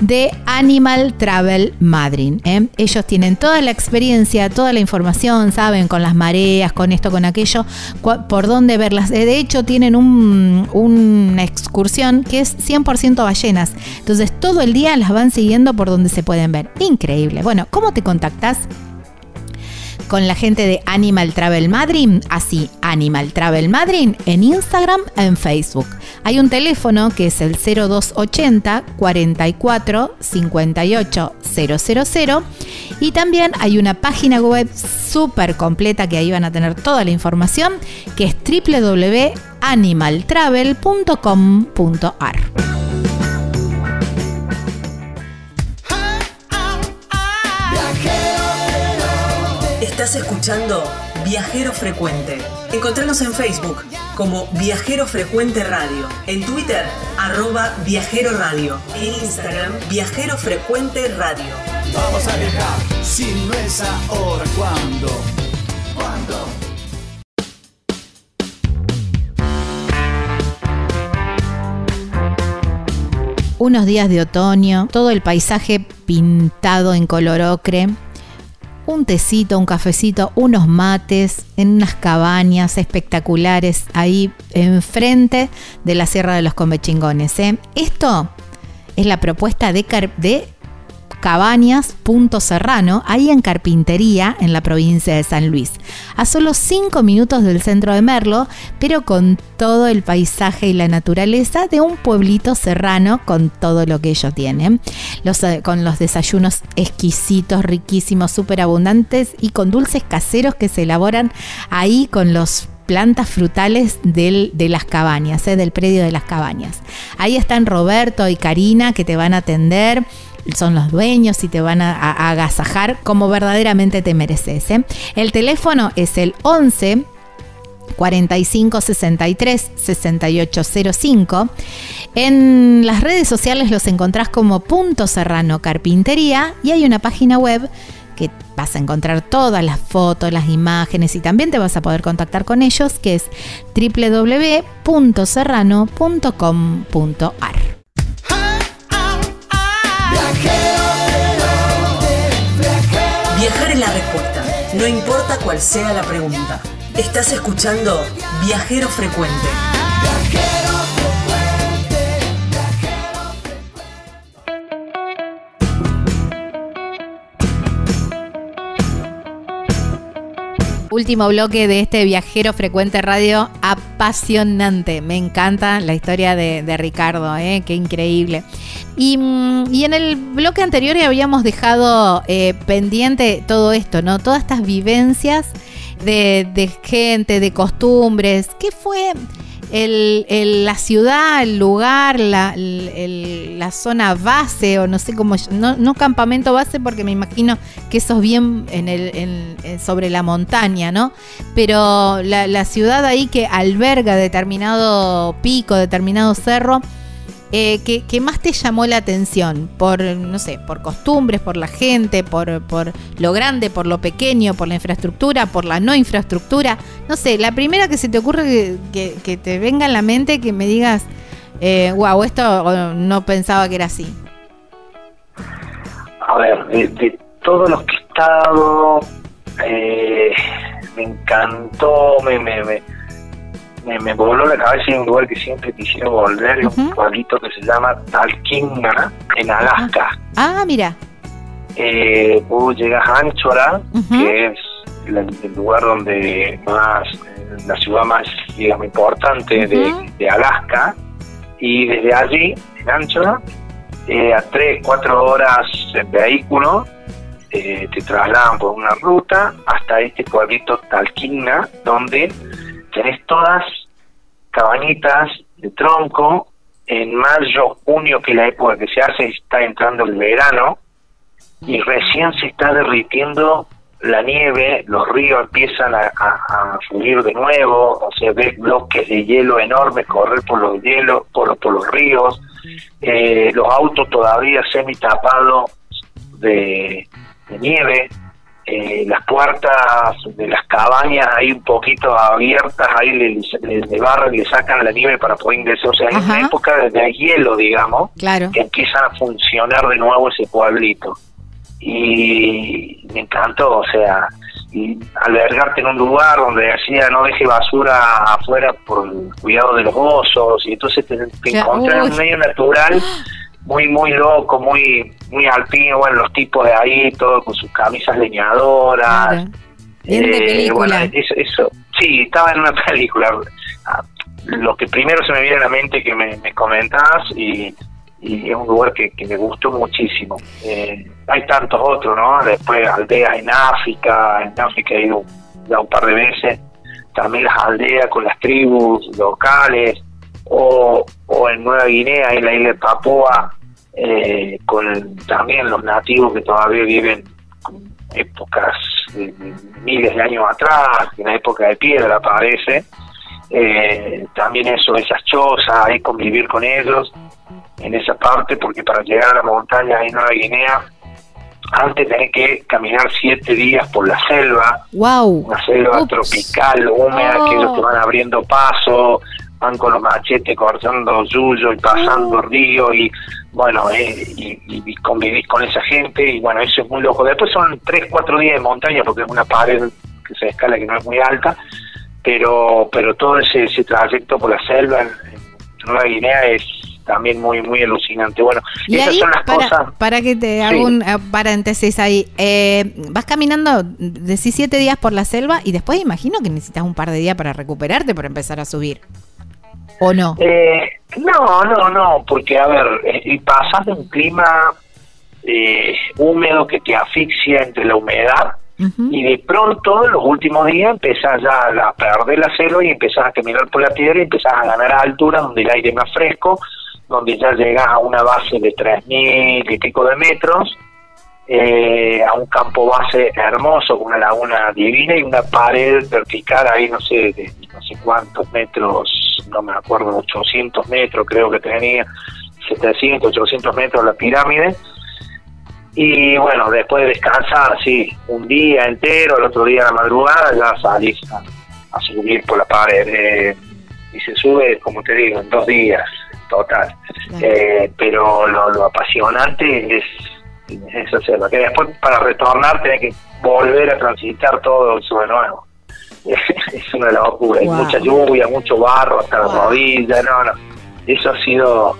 de Animal Travel Madrid. ¿eh? Ellos tienen toda la experiencia, toda la información, saben con las mareas, con esto, con aquello, por dónde verlas. De hecho, tienen una excursión que es 100% ballenas. Entonces, todo el día las van siguiendo por donde se pueden ver. Increíble. Bueno, ¿cómo te contactas? con la gente de Animal Travel Madrid, así Animal Travel Madrid en Instagram, en Facebook. Hay un teléfono que es el 0280 44 58 000 y también hay una página web súper completa que ahí van a tener toda la información que es www.animaltravel.com.ar. Estás escuchando Viajero Frecuente. Encontrarnos en Facebook como Viajero Frecuente Radio, en Twitter arroba Viajero Radio, en Instagram Viajero Frecuente Radio. Vamos a viajar, si no es ahora, ¿cuándo? ¿Cuándo? Unos días de otoño, todo el paisaje pintado en color ocre, un tecito, un cafecito, unos mates en unas cabañas espectaculares ahí enfrente de la Sierra de los Convechingones. ¿eh? Esto es la propuesta de, de Cabañas Punto Serrano, ahí en Carpintería, en la provincia de San Luis. A solo 5 minutos del centro de Merlo, pero con todo el paisaje y la naturaleza de un pueblito serrano con todo lo que ello tiene. Los, eh, con los desayunos exquisitos, riquísimos, súper abundantes y con dulces caseros que se elaboran ahí con los plantas frutales del, de las cabañas, eh, del predio de las cabañas. Ahí están Roberto y Karina que te van a atender son los dueños y te van a, agasajar como verdaderamente te mereces. ¿eh? El teléfono es el 11 45 63 6805. En las redes sociales los encontrás como Punto Serrano Carpintería y hay una página web que vas a encontrar todas las fotos, las imágenes y también te vas a poder contactar con ellos, que es www.serrano.com.ar. Viajar es la respuesta, no importa cuál sea la pregunta. Estás escuchando Viajero Frecuente. Último bloque de este viajero frecuente radio apasionante. Me encanta la historia de, Ricardo, ¿eh? qué increíble. Y, mm, y, en el bloque anterior habíamos dejado eh, pendiente todo esto, ¿no? Todas estas vivencias de, de gente, de costumbres. ¿Qué fue? El, la ciudad, el lugar, la, la, zona base, o no sé cómo, no, no, campamento base porque me imagino que eso es bien en el, sobre la montaña, ¿no? Pero la, la ciudad ahí que alberga determinado pico, determinado cerro, eh, ¿qué, más te llamó la atención? Por, no sé, por costumbres, por la gente, por, por lo grande, por lo pequeño, por la infraestructura, por la no infraestructura. No sé, la primera que se te ocurre que, te venga en la mente, que me digas, eh, wow, esto no pensaba que era así. A ver, de, todos los que he estado, eh, me encantó, me, me me, me, voló la cabeza en un lugar que siempre quisiera volver, es un pueblito que se llama Talkeetna, en Alaska. Ah, mira. Eh, vos llegas a Anchora, que es el, lugar donde más, la ciudad más, digamos, importante de, Alaska, y desde allí, en Anchora, eh, a 3, 4 horas en vehículo, eh, te trasladan por una ruta hasta este pueblito Talquina, donde tenés todas cabañitas de tronco, en mayo, junio, que es la época que se hace, está entrando el verano, y recién se está derritiendo la nieve, los ríos empiezan a, a, fluir de nuevo, o sea, ves bloques de hielo enormes correr por los hielos, por, por los ríos, eh, los autos todavía semi tapados de nieve, eh, las puertas de las cabañas ahí un poquito abiertas, ahí le, le, barran y le sacan la nieve para poder ingresar. O sea, hay una época de, hielo, digamos, que empiezan a funcionar de nuevo ese pueblito. Y me encantó, o sea, y albergarte en un lugar donde decía no deje basura afuera por el cuidado de los osos, y entonces te, te encontrás en un medio natural [GASPS] muy muy loco, muy muy alpino, bueno, los tipos de ahí, todos con sus camisas leñadoras. Eh, bueno, eso, sí, estaba en una [LAUGHS] película. Ah, lo que primero se me viene a la mente que me, me comentas y, y, es un lugar que, que me gustó muchísimo. Eh, hay tantos otros, ¿no? Después aldeas en África, en África he ido ya un par de veces, también las aldeas con las tribus locales, o, o en Nueva Guinea, en la isla de Papúa, eh, con también los nativos que todavía viven épocas de, miles de años atrás, en la época de piedra parece, eh, también eso, esas chozas, ahí convivir con ellos en esa parte, porque para llegar a la montaña en Nueva Guinea, antes tenés que caminar siete días por la selva, wow. una selva tropical, húmeda, que ellos te van abriendo paso, van con los machetes cortando yuyo y pasando ríos río y bueno, eh, y, convivís con esa gente y bueno, eso es muy loco. Después son tres, cuatro días de montaña porque es una pared que se escala que no es muy alta, pero pero todo ese, ese trayecto por la selva en, Nueva Guinea es también muy muy alucinante. Bueno, esas son las para, cosas. Para que te haga un eh, paréntesis ahí, eh, vas caminando 17 días por la selva y después imagino que necesitas un par de días para recuperarte para empezar a subir. ¿O no? Eh, no, no, no, porque a ver, eh, pasas de un clima eh, húmedo que te asfixia entre la humedad y de pronto los últimos días empezás ya a perder la celo y empezás a caminar por la piedra y empezás a ganar a altura donde el aire es más fresco, donde ya llegas a una base de 3.000 y pico de metros, eh, a un campo base hermoso, con una laguna divina y una pared vertical ahí, no sé, de no sé cuántos metros no me acuerdo, 800 metros creo que tenía, 700, 800 metros la pirámide. Y bueno, después de descansar, sí, un día entero, el otro día a la madrugada, ya salís a, subir por la pared. Eh, y se sube, como te digo, en dos días, total. Eh, pero lo, apasionante es, es hacerlo. Que después, para retornar, tenés que volver a transitar todo eso de nuevo. [LAUGHS] es una locura. Hay mucha lluvia, mucho barro hasta la rodilla. No, no. Eso ha sido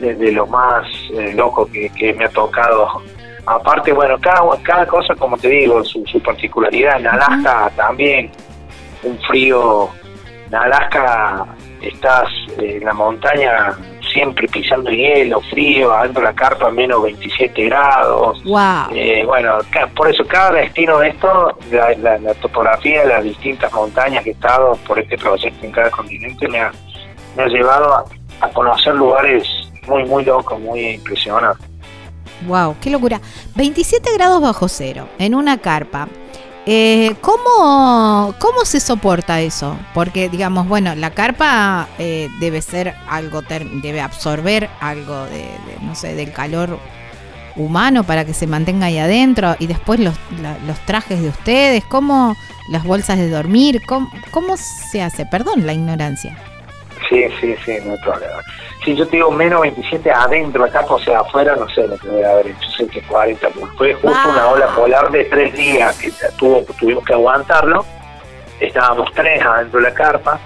de, lo más eh, loco que me ha tocado aparte, bueno, cada, cada cosa, como te digo, su, su particularidad. En Alaska también, un frío. En Alaska estás en la montaña siempre pisando hielo, frío, adentro de la carpa menos 27 grados. Eh, bueno, por eso cada destino de esto, la, topografía de las distintas montañas que he estado por este proyecto en cada continente me ha, me ha llevado a, a conocer lugares muy, muy locos, muy impresionantes. Wow, qué locura. 27 grados bajo cero en una carpa. Eh, ¿cómo, ¿Cómo se soporta eso? Porque, digamos, bueno, la carpa eh, debe ser algo, debe absorber algo de, no sé, del calor humano para que se mantenga ahí adentro y después los, los trajes de ustedes, ¿cómo las bolsas de dormir? ¿Cómo, ¿Cómo se hace? Perdón la ignorancia. Sí, sí, sí, no hay problema. Si yo te digo menos 27 adentro, acá, o sea, afuera, no sé lo que debe haber hecho, sé que 40, fue justo una ola polar de tres días que tuvo, tuvimos que aguantarlo. Estábamos tres adentro de la carpa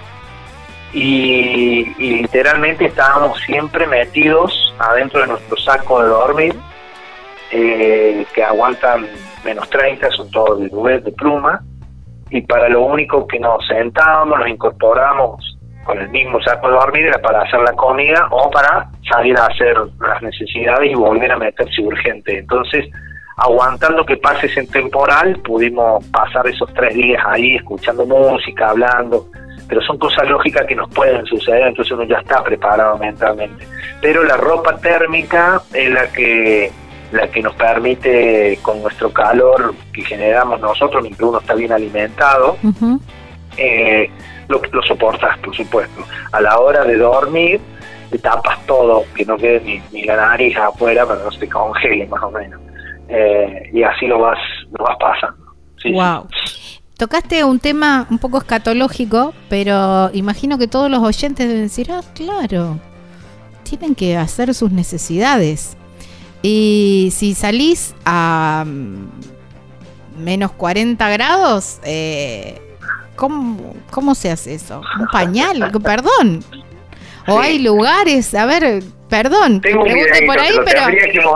y, literalmente estábamos siempre metidos adentro de nuestro saco de dormir, eh, que aguantan menos 30, son todos de nubes de pluma, y para lo único que nos sentábamos, nos incorporamos con el mismo saco de dormir era para hacer la comida o para salir a hacer las necesidades y volver a meterse urgente. Entonces, aguantando que pase ese temporal, pudimos pasar esos tres días ahí escuchando música, hablando, pero son cosas lógicas que nos pueden suceder, entonces uno ya está preparado mentalmente. Pero la ropa térmica es la que la que nos permite con nuestro calor que generamos nosotros, mientras uno está bien alimentado, eh, lo, soportas, por supuesto. A la hora de dormir, te tapas todo, que no quede ni, la nariz afuera para no se congele, más o menos. Eh, y así lo vas, lo vas pasando. wow. Tocaste un tema un poco escatológico, pero imagino que todos los oyentes deben decir, ah, claro, tienen que hacer sus necesidades. Y si salís a mm, menos 40 grados, eh, ¿Cómo, ¿Cómo se hace eso? ¿Un pañal? Perdón. O hay lugares, a ver, perdón, Tengo pregunte por ahí, pero... [LAUGHS]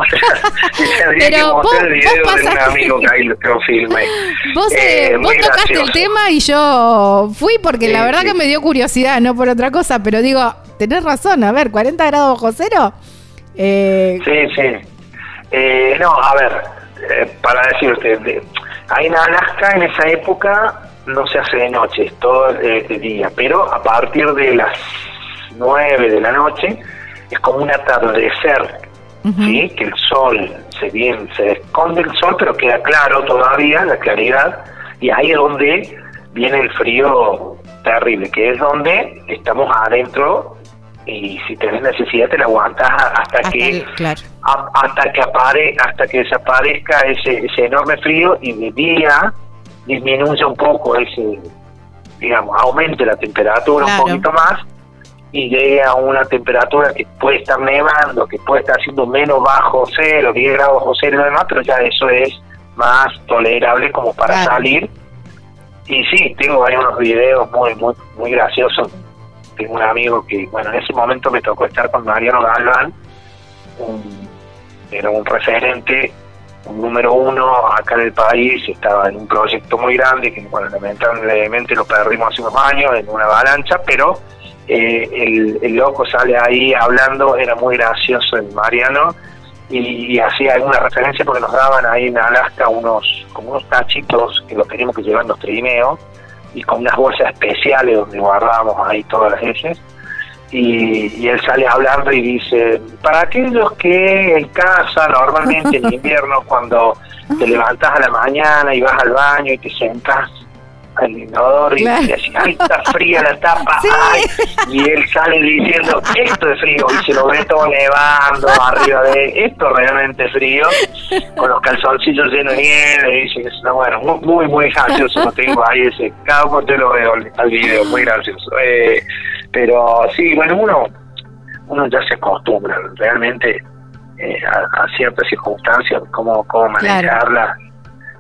pero vos, vos pasaste... Vos, eh, eh vos tocaste el tema y yo fui porque la verdad que me dio curiosidad, no por otra cosa, pero digo, tenés razón, a ver, 40 grados bajo cero. Eh... Sí, sí. Eh, no, a ver, eh, para decirte, ahí en Alaska en esa época no se hace de noche, es todo de, día, pero a partir de las 9 de la noche es como un atardecer, ¿sí? que el sol se bien se esconde el sol, pero queda claro todavía la claridad, y ahí es donde viene el frío terrible, que es donde estamos adentro y si tenés necesidad te la aguantas hasta, que hasta que apare, hasta que desaparezca ese, ese enorme frío y de día disminuya un poco ese, digamos, aumente la temperatura un poquito más y llegue a una temperatura que puede estar nevando, que puede estar siendo menos bajo cero, 10 grados bajo cero y demás, pero ya eso es más tolerable como para salir. Y sí, tengo ahí unos videos muy, muy, muy graciosos. Tengo un amigo que, bueno, en ese momento me tocó estar con Mariano Galván, era un referente número uno acá en el país, estaba en un proyecto muy grande que bueno, lamentablemente lo perdimos hace unos años en una avalancha, pero eh, el, loco sale ahí hablando, era muy gracioso el Mariano y, hacía alguna referencia porque nos daban ahí en Alaska unos como unos tachitos que los teníamos que llevar en los trineos y con unas bolsas especiales donde guardábamos ahí todas las heces y, él sale hablando y dice, para aquellos que en casa normalmente en [LAUGHS] invierno cuando te levantas a la mañana y vas al baño y te sentas al inodoro y decía, ay, está fría la tapa, ay, y él sale diciendo, esto es frío, y se lo ve todo nevando arriba de esto realmente frío, con los calzoncillos llenos de nieve, y dice, bueno, muy, muy gracioso, lo tengo ahí ese, cada uno te lo veo al video, muy gracioso. Eh, pero sí, bueno, uno, uno ya se acostumbra realmente eh, a, ciertas circunstancias, cómo, cómo manejarla.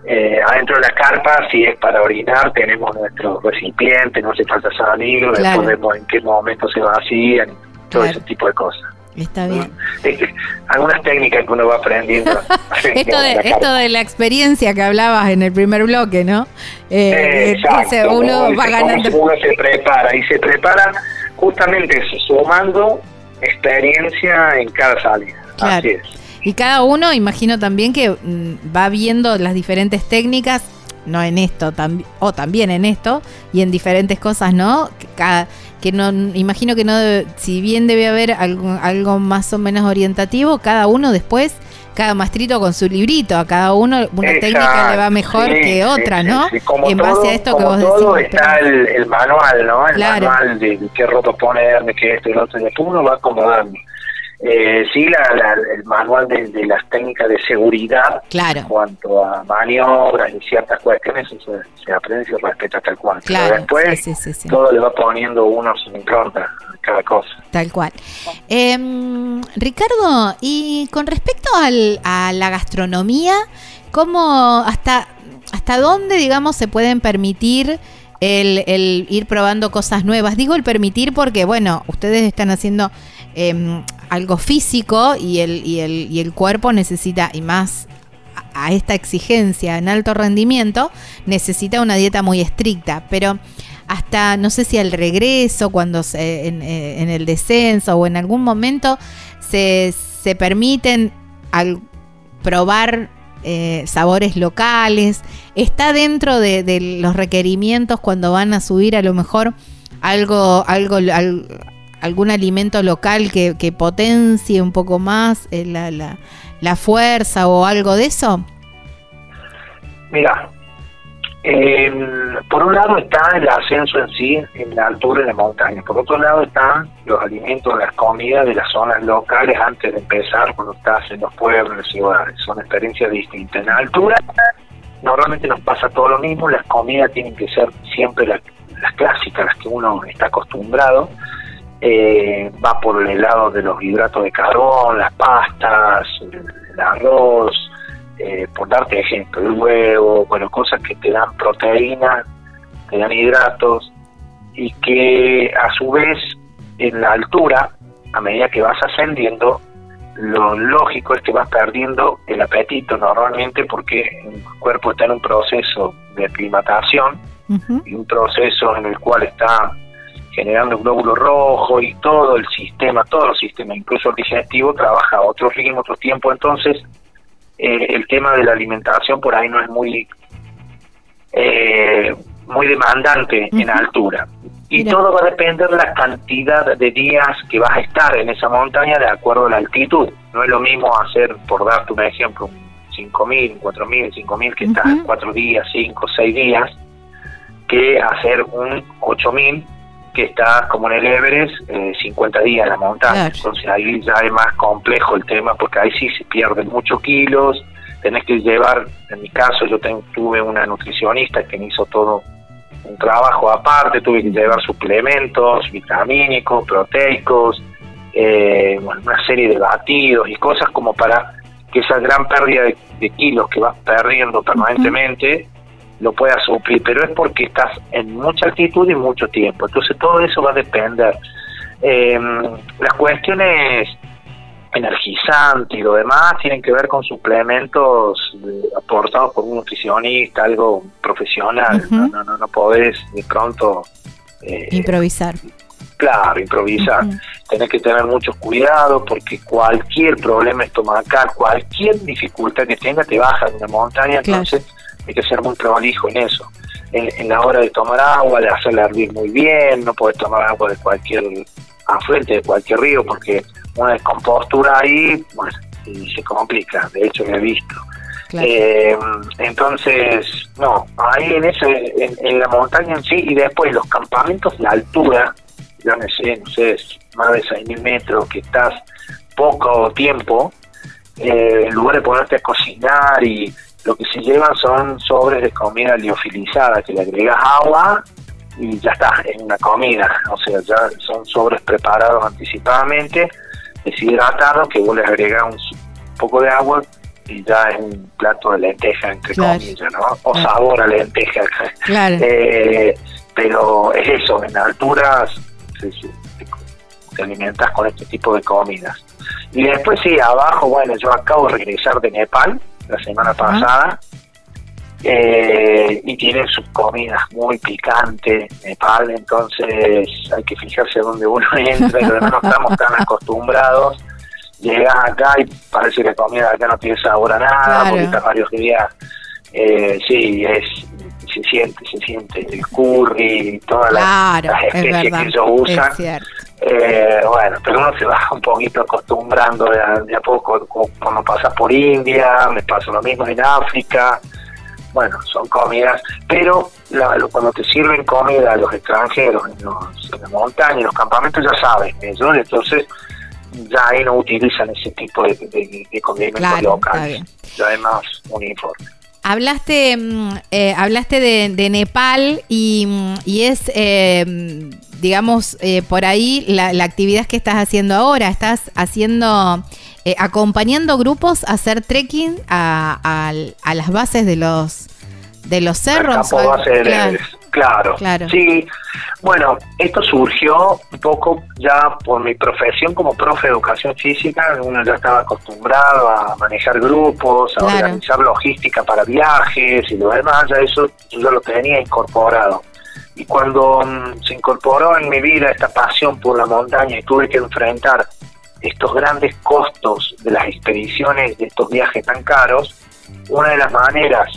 Eh, adentro de la carpa, si es para orinar, tenemos nuestro recipiente, no hace falta salir, después vemos en qué momento se vacían, todo ese tipo de cosas. Está bien. [LAUGHS] algunas técnicas que uno va aprendiendo. [LAUGHS] [LAUGHS] esto, de, esto de la experiencia que hablabas en el primer bloque, ¿no? Eh, Exacto, uno va ganando. Uno se prepara y se prepara justamente sumando experiencia en cada salida. Así es. Y cada uno, imagino también que mm, va viendo las diferentes técnicas, no en esto, o también en esto, y en diferentes cosas, ¿no? Cada, que no, imagino que no, si bien debe haber algo, algo más o menos orientativo, cada uno después cada maestrito con su librito, a cada uno una técnica le va mejor que otra, ¿no? en base a esto que vos todo está el, manual, ¿no? El manual de, qué ropa poner, de qué esto y lo otro, y después uno va acomodando. Eh, sí, la, el manual de, las técnicas de seguridad en cuanto a maniobras y ciertas cuestiones se, aprende y se respeta tal cual. Claro, después todo le va poniendo uno su impronta cada cosa. Tal cual. Em, Ricardo, y con respecto al, a la gastronomía, ¿cómo hasta, hasta dónde, digamos, se pueden permitir el, el ir probando cosas nuevas? Digo el permitir porque, bueno, ustedes están haciendo eh, algo físico y el, y, el, y el cuerpo necesita, y más a, esta exigencia en alto rendimiento, necesita una dieta muy estricta. Pero hasta, no sé si al regreso, cuando se, en, eh, el descenso o en algún momento se, se permiten al probar eh, sabores locales, está dentro de, de, los requerimientos cuando van a subir a lo mejor algo, algo, algún alimento local que, potencie un poco más eh, la, la, fuerza o algo de eso? Mira, por un lado está el ascenso en sí, en la altura de la montaña. Por otro lado están los alimentos, las comidas de las zonas locales antes de empezar, cuando estás en los pueblos, las ciudades. Son experiencias distintas. En la altura normalmente nos pasa todo lo mismo. Las comidas tienen que ser siempre las clásicas, las que uno está acostumbrado eh, va por el lado de los hidratos de carbón, las pastas, el arroz, eh, por darte ejemplo, el huevo, bueno, cosas que te dan proteína, te dan hidratos y que a su vez en la altura, a medida que vas ascendiendo, lo lógico es que vas perdiendo el apetito normalmente porque el cuerpo está en un proceso de aclimatación y un proceso en el cual está generando un glóbulo rojo y todo el sistema, todo el sistema, incluso el digestivo, trabaja a otro ritmo, otro tiempo. Entonces, eh, el tema de la alimentación por ahí no es muy, eh, muy demandante en altura. Y todo va a depender de la cantidad de días que vas a estar en esa montaña de acuerdo a la altitud. No es lo mismo hacer, por darte un ejemplo, 5.000, 4.000, 5.000 que estás cuatro días, cinco, seis días, que hacer un 8.000 que está como en el Everest 50 eh, días en la montaña. Entonces ahí ya es más complejo el tema porque ahí sí se pierden muchos kilos, tenés que llevar, en mi caso yo tuve una nutricionista que me hizo todo un trabajo aparte, tuve que llevar suplementos vitamínicos, proteicos, eh, una serie de batidos y cosas como para que esa gran pérdida de, kilos que vas perdiendo permanentemente lo pueda suplir, pero es porque estás en mucha altitud y mucho tiempo. Entonces todo eso va a depender. Eh, las cuestiones energizantes y lo demás tienen que ver con suplementos eh, aportados por un nutricionista, algo profesional. no, no, no, podés de pronto... Eh, improvisar. Claro, improvisar. Tenés que tener mucho cuidado porque cualquier problema estomacal, cualquier dificultad que tenga te baja de una montaña, entonces hay que ser muy prolijo en eso. En, la hora de tomar agua, de hacerla hervir muy bien, no puedes tomar agua de cualquier afluente, de cualquier río, porque una descompostura ahí, bueno, y se complica, de hecho lo he visto. Eh, entonces, no, ahí en ese, en, la montaña en sí, y después los campamentos, la altura, yo no sé, no sé, más de 6.000 metros, que estás poco tiempo, eh, en lugar de ponerte a cocinar y lo que se llevan son sobres de comida liofilizada, que le agregas agua y ya está, en una comida, o sea, ya son sobres preparados anticipadamente, deshidratados, que vos le agregas un poco de agua y ya es un plato de lenteja, entre comillas, ¿no? O sabor a lenteja. Claro. [LAUGHS] Eh, pero es eso, en alturas te alimentas con este tipo de comidas. Y después sí, abajo, bueno, yo acabo de regresar de Nepal la semana pasada eh, y tienen sus comidas muy picantes, Nepal, entonces hay que fijarse dónde uno [LAUGHS] entra, pero no estamos tan acostumbrados. Llegas acá y parece que la comida acá no tiene sabor a nada, porque está varios días. Eh, sí, es se siente, se siente el curry, todas las, especies que ellos usan. Eh, bueno, pero uno se va un poquito acostumbrando de a, poco, cuando pasas por India, me pasa lo mismo en África. Bueno, son comidas, pero cuando te sirven comida a los extranjeros en, los, en la montaña, en los campamentos, ya saben ellos, entonces ya ahí no utilizan ese tipo de, de, condimentos locales, ya es más uniforme. Hablaste, mm, eh, hablaste de, Nepal y, mm, es, eh, digamos, eh, por ahí la, actividad que estás haciendo ahora. Estás haciendo, acompañando grupos a hacer trekking a, a, las bases de los de los cerros. Claro, claro. Sí, bueno, esto surgió un poco ya por mi profesión como profe de educación física. Uno ya estaba acostumbrado a manejar grupos, a organizar logística para viajes y lo demás. Ya eso yo lo tenía incorporado. Y cuando mm, se incorporó en mi vida esta pasión por la montaña y tuve que enfrentar estos grandes costos de las expediciones, de estos viajes tan caros, una de las maneras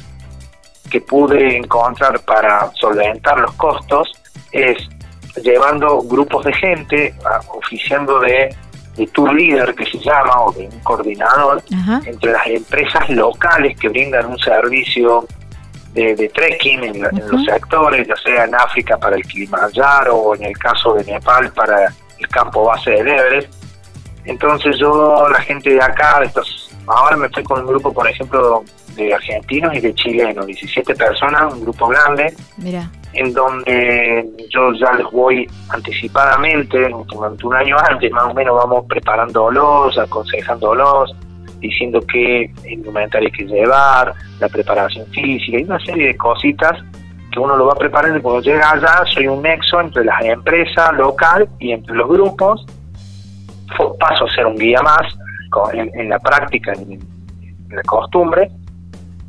que pude encontrar para solventar los costos es llevando grupos de gente, oficiando de, tour leader que se llama, o de un coordinador, entre las empresas locales que brindan un servicio de, trekking en, los sectores, ya sea en África para el Kilimanjaro o en el caso de Nepal para el campo base de Everest. Entonces yo, la gente de acá, de estos, ahora me estoy con un grupo, por ejemplo, de argentinos y de chilenos, 17 personas, un grupo grande, en donde yo ya les voy anticipadamente, durante un año antes más o menos vamos preparándolos, aconsejándolos, diciendo qué indumentaria hay que llevar, la preparación física y una serie de cositas que uno lo va preparando. Cuando llega allá soy un nexo entre las empresas local y entre los grupos, paso a ser un guía más en, la práctica, en la costumbre,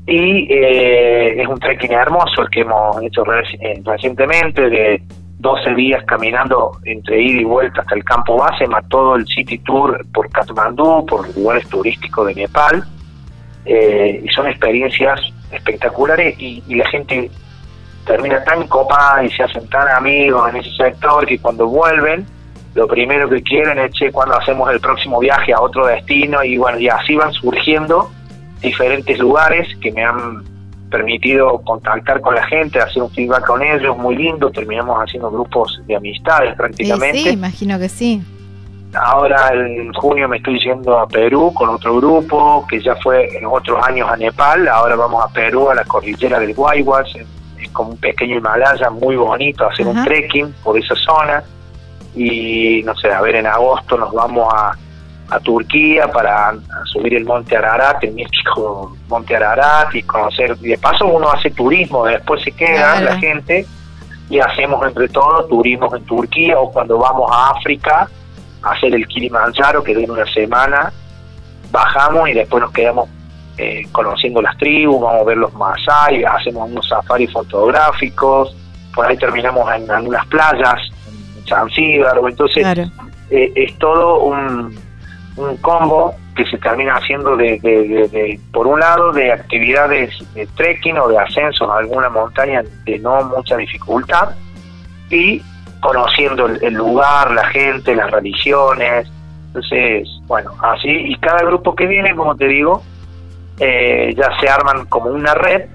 y eh, es un trekking hermoso el que hemos hecho eh, recientemente de 12 días caminando entre ida y vuelta hasta el campo base, más todo el city tour por Katmandú, por lugares turísticos de Nepal, eh, y son experiencias espectaculares y, la gente termina tan copada y se hacen tan amigos en ese sector que cuando vuelven lo primero que quieren es che, cuando hacemos el próximo viaje a otro destino y bueno, y así van surgiendo diferentes lugares que me han permitido contactar con la gente, hacer un feedback con ellos, muy lindo, terminamos haciendo grupos de amistades prácticamente. Sí, imagino que sí. Ahora en junio me estoy yendo a Perú con otro grupo, que ya fue en otros años a Nepal, ahora vamos a Perú, a la cordillera del Guayguas, es como un pequeño Himalaya muy bonito, hacer un trekking por esa zona y no sé, a ver, en agosto nos vamos a a Turquía para subir el Monte Ararat, el místico Monte Ararat y conocer, y de paso uno hace turismo, después se queda la gente y hacemos entre todos turismo en Turquía o cuando vamos a África a hacer el Kilimanjaro que dura una semana, bajamos y después nos quedamos eh, conociendo las tribus, vamos a ver los Masai, hacemos unos safaris fotográficos, por ahí terminamos en algunas playas, en Zanzíbar, entonces eh, es todo un un combo que se termina haciendo de, por un lado, de actividades de trekking o de ascenso a alguna montaña de no mucha dificultad y conociendo el, lugar, la gente, las religiones. Entonces, bueno, así, y cada grupo que viene, como te digo, eh, ya se arman como una red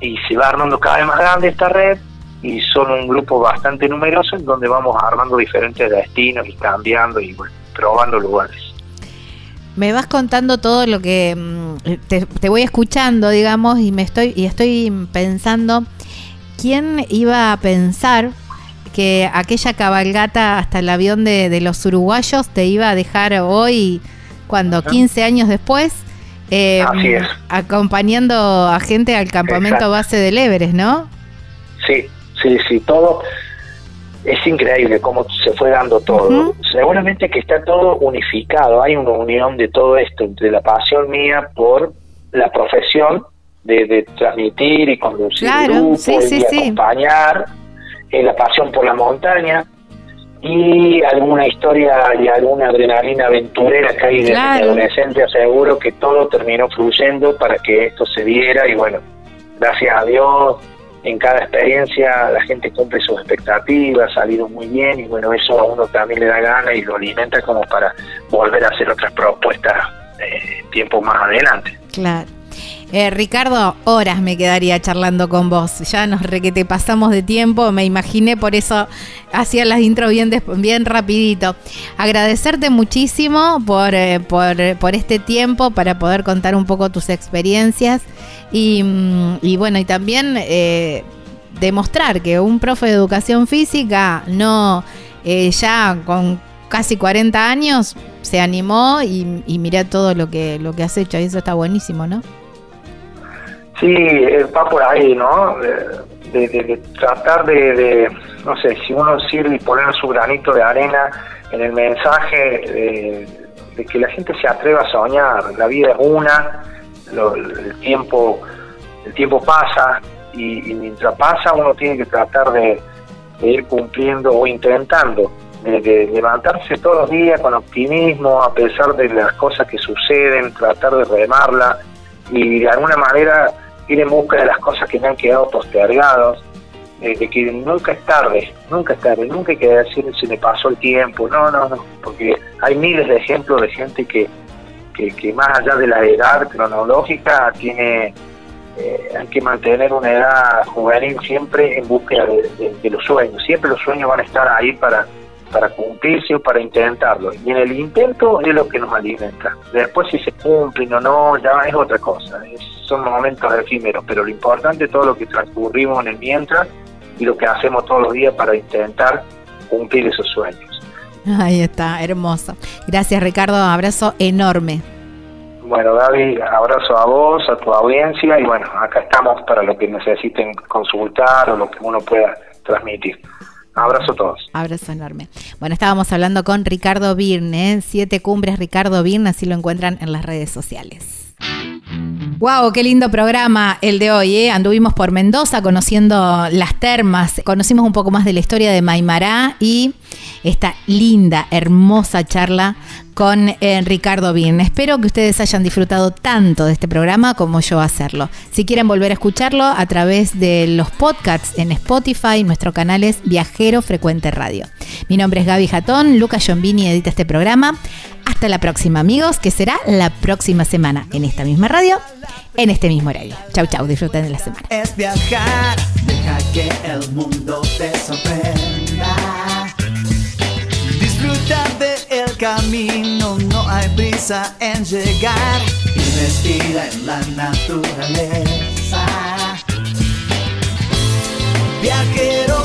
y se va armando cada vez más grande esta red y son un grupo bastante numeroso en donde vamos armando diferentes destinos y cambiando y probando lugares. Me vas contando todo lo que mm, te, voy escuchando, digamos, y me estoy y estoy pensando quién iba a pensar que aquella cabalgata hasta el avión de, los uruguayos te iba a dejar hoy, cuando 15 años después, eh, acompañando a gente al campamento base del Everest, ¿no? Sí, sí, sí, todo es increíble cómo se fue dando todo. Seguramente que está todo unificado, hay una unión de todo esto, entre la pasión mía por la profesión de, transmitir y conducir grupos y acompañar, eh, la pasión por la montaña y alguna historia y alguna adrenalina aventurera que hay de adolescente, aseguro que todo terminó fluyendo para que esto se diera y bueno, gracias a Dios en cada experiencia la gente cumple sus expectativas, ha salido muy bien y bueno, eso a uno también le da gana y lo alimenta como para volver a hacer otras propuestas eh, tiempo más adelante. Claro. Eh, Ricardo, horas me quedaría charlando con vos. Ya nos requete pasamos de tiempo, me imaginé, por eso hacía las intro bien, bien rapidito. Agradecerte muchísimo por, eh, por, por, este tiempo para poder contar un poco tus experiencias y, mm, y bueno, y también eh, demostrar que un profe de educación física no ya con casi 40 años se animó y, y todo lo que, lo que has hecho y eso está buenísimo, ¿no? Sí, va por ahí, ¿no? De, tratar de, no sé, si uno sirve y poner su granito de arena en el mensaje de, que la gente se atreva a soñar. La vida es una, el tiempo el tiempo pasa y, mientras pasa uno tiene que tratar de, ir cumpliendo o intentando de, levantarse todos los días con optimismo a pesar de las cosas que suceden, tratar de remarla y de alguna manera ir en busca de las cosas que me han quedado postergados, eh, de que nunca es tarde, nunca es tarde, nunca hay que decir si me pasó el tiempo, no, no, no, porque hay miles de ejemplos de gente que, que, más allá de la edad cronológica tiene eh, hay que mantener una edad juvenil siempre en búsqueda de, los sueños. Siempre los sueños van a estar ahí para, para cumplirse o para intentarlo. Y en el intento es lo que nos alimenta. Después si se cumplen o no, ya es otra cosa. son momentos efímeros, pero lo importante es todo lo que transcurrimos en el mientras y lo que hacemos todos los días para intentar cumplir esos sueños. Ahí está, hermoso. Gracias Ricardo, abrazo enorme. Bueno, David, abrazo a vos, a tu audiencia y bueno, acá estamos para lo que necesiten consultar o lo que uno pueda transmitir. Abrazo a todos. Abrazo enorme. Bueno, estábamos hablando con Ricardo Birne, Siete Cumbres Ricardo Birne, así lo encuentran en las redes sociales. Wow, qué lindo programa el de hoy. ¿eh? Anduvimos por Mendoza conociendo las termas, conocimos un poco más de la historia de Maimará y esta linda, hermosa charla con eh, Ricardo Bien. Espero que ustedes hayan disfrutado tanto de este programa como yo hacerlo. Si quieren volver a escucharlo a través de los podcasts en Spotify, nuestro canal es Viajero Frecuente Radio. Mi nombre es Gaby Jatón, Lucas Giombini edita este programa. Hasta la próxima, amigos, que será la próxima semana en esta misma radio, en este mismo horario. Chau, chau, disfruten de la semana. Es viajar, deja que el mundo te sorprenda. Disfruta del camino, no hay prisa en llegar. Y respira en la naturaleza. Viajero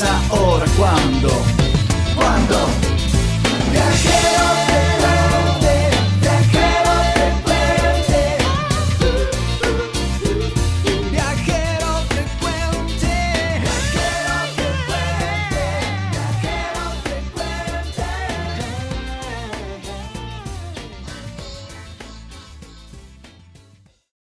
viajero frecuente. Vamos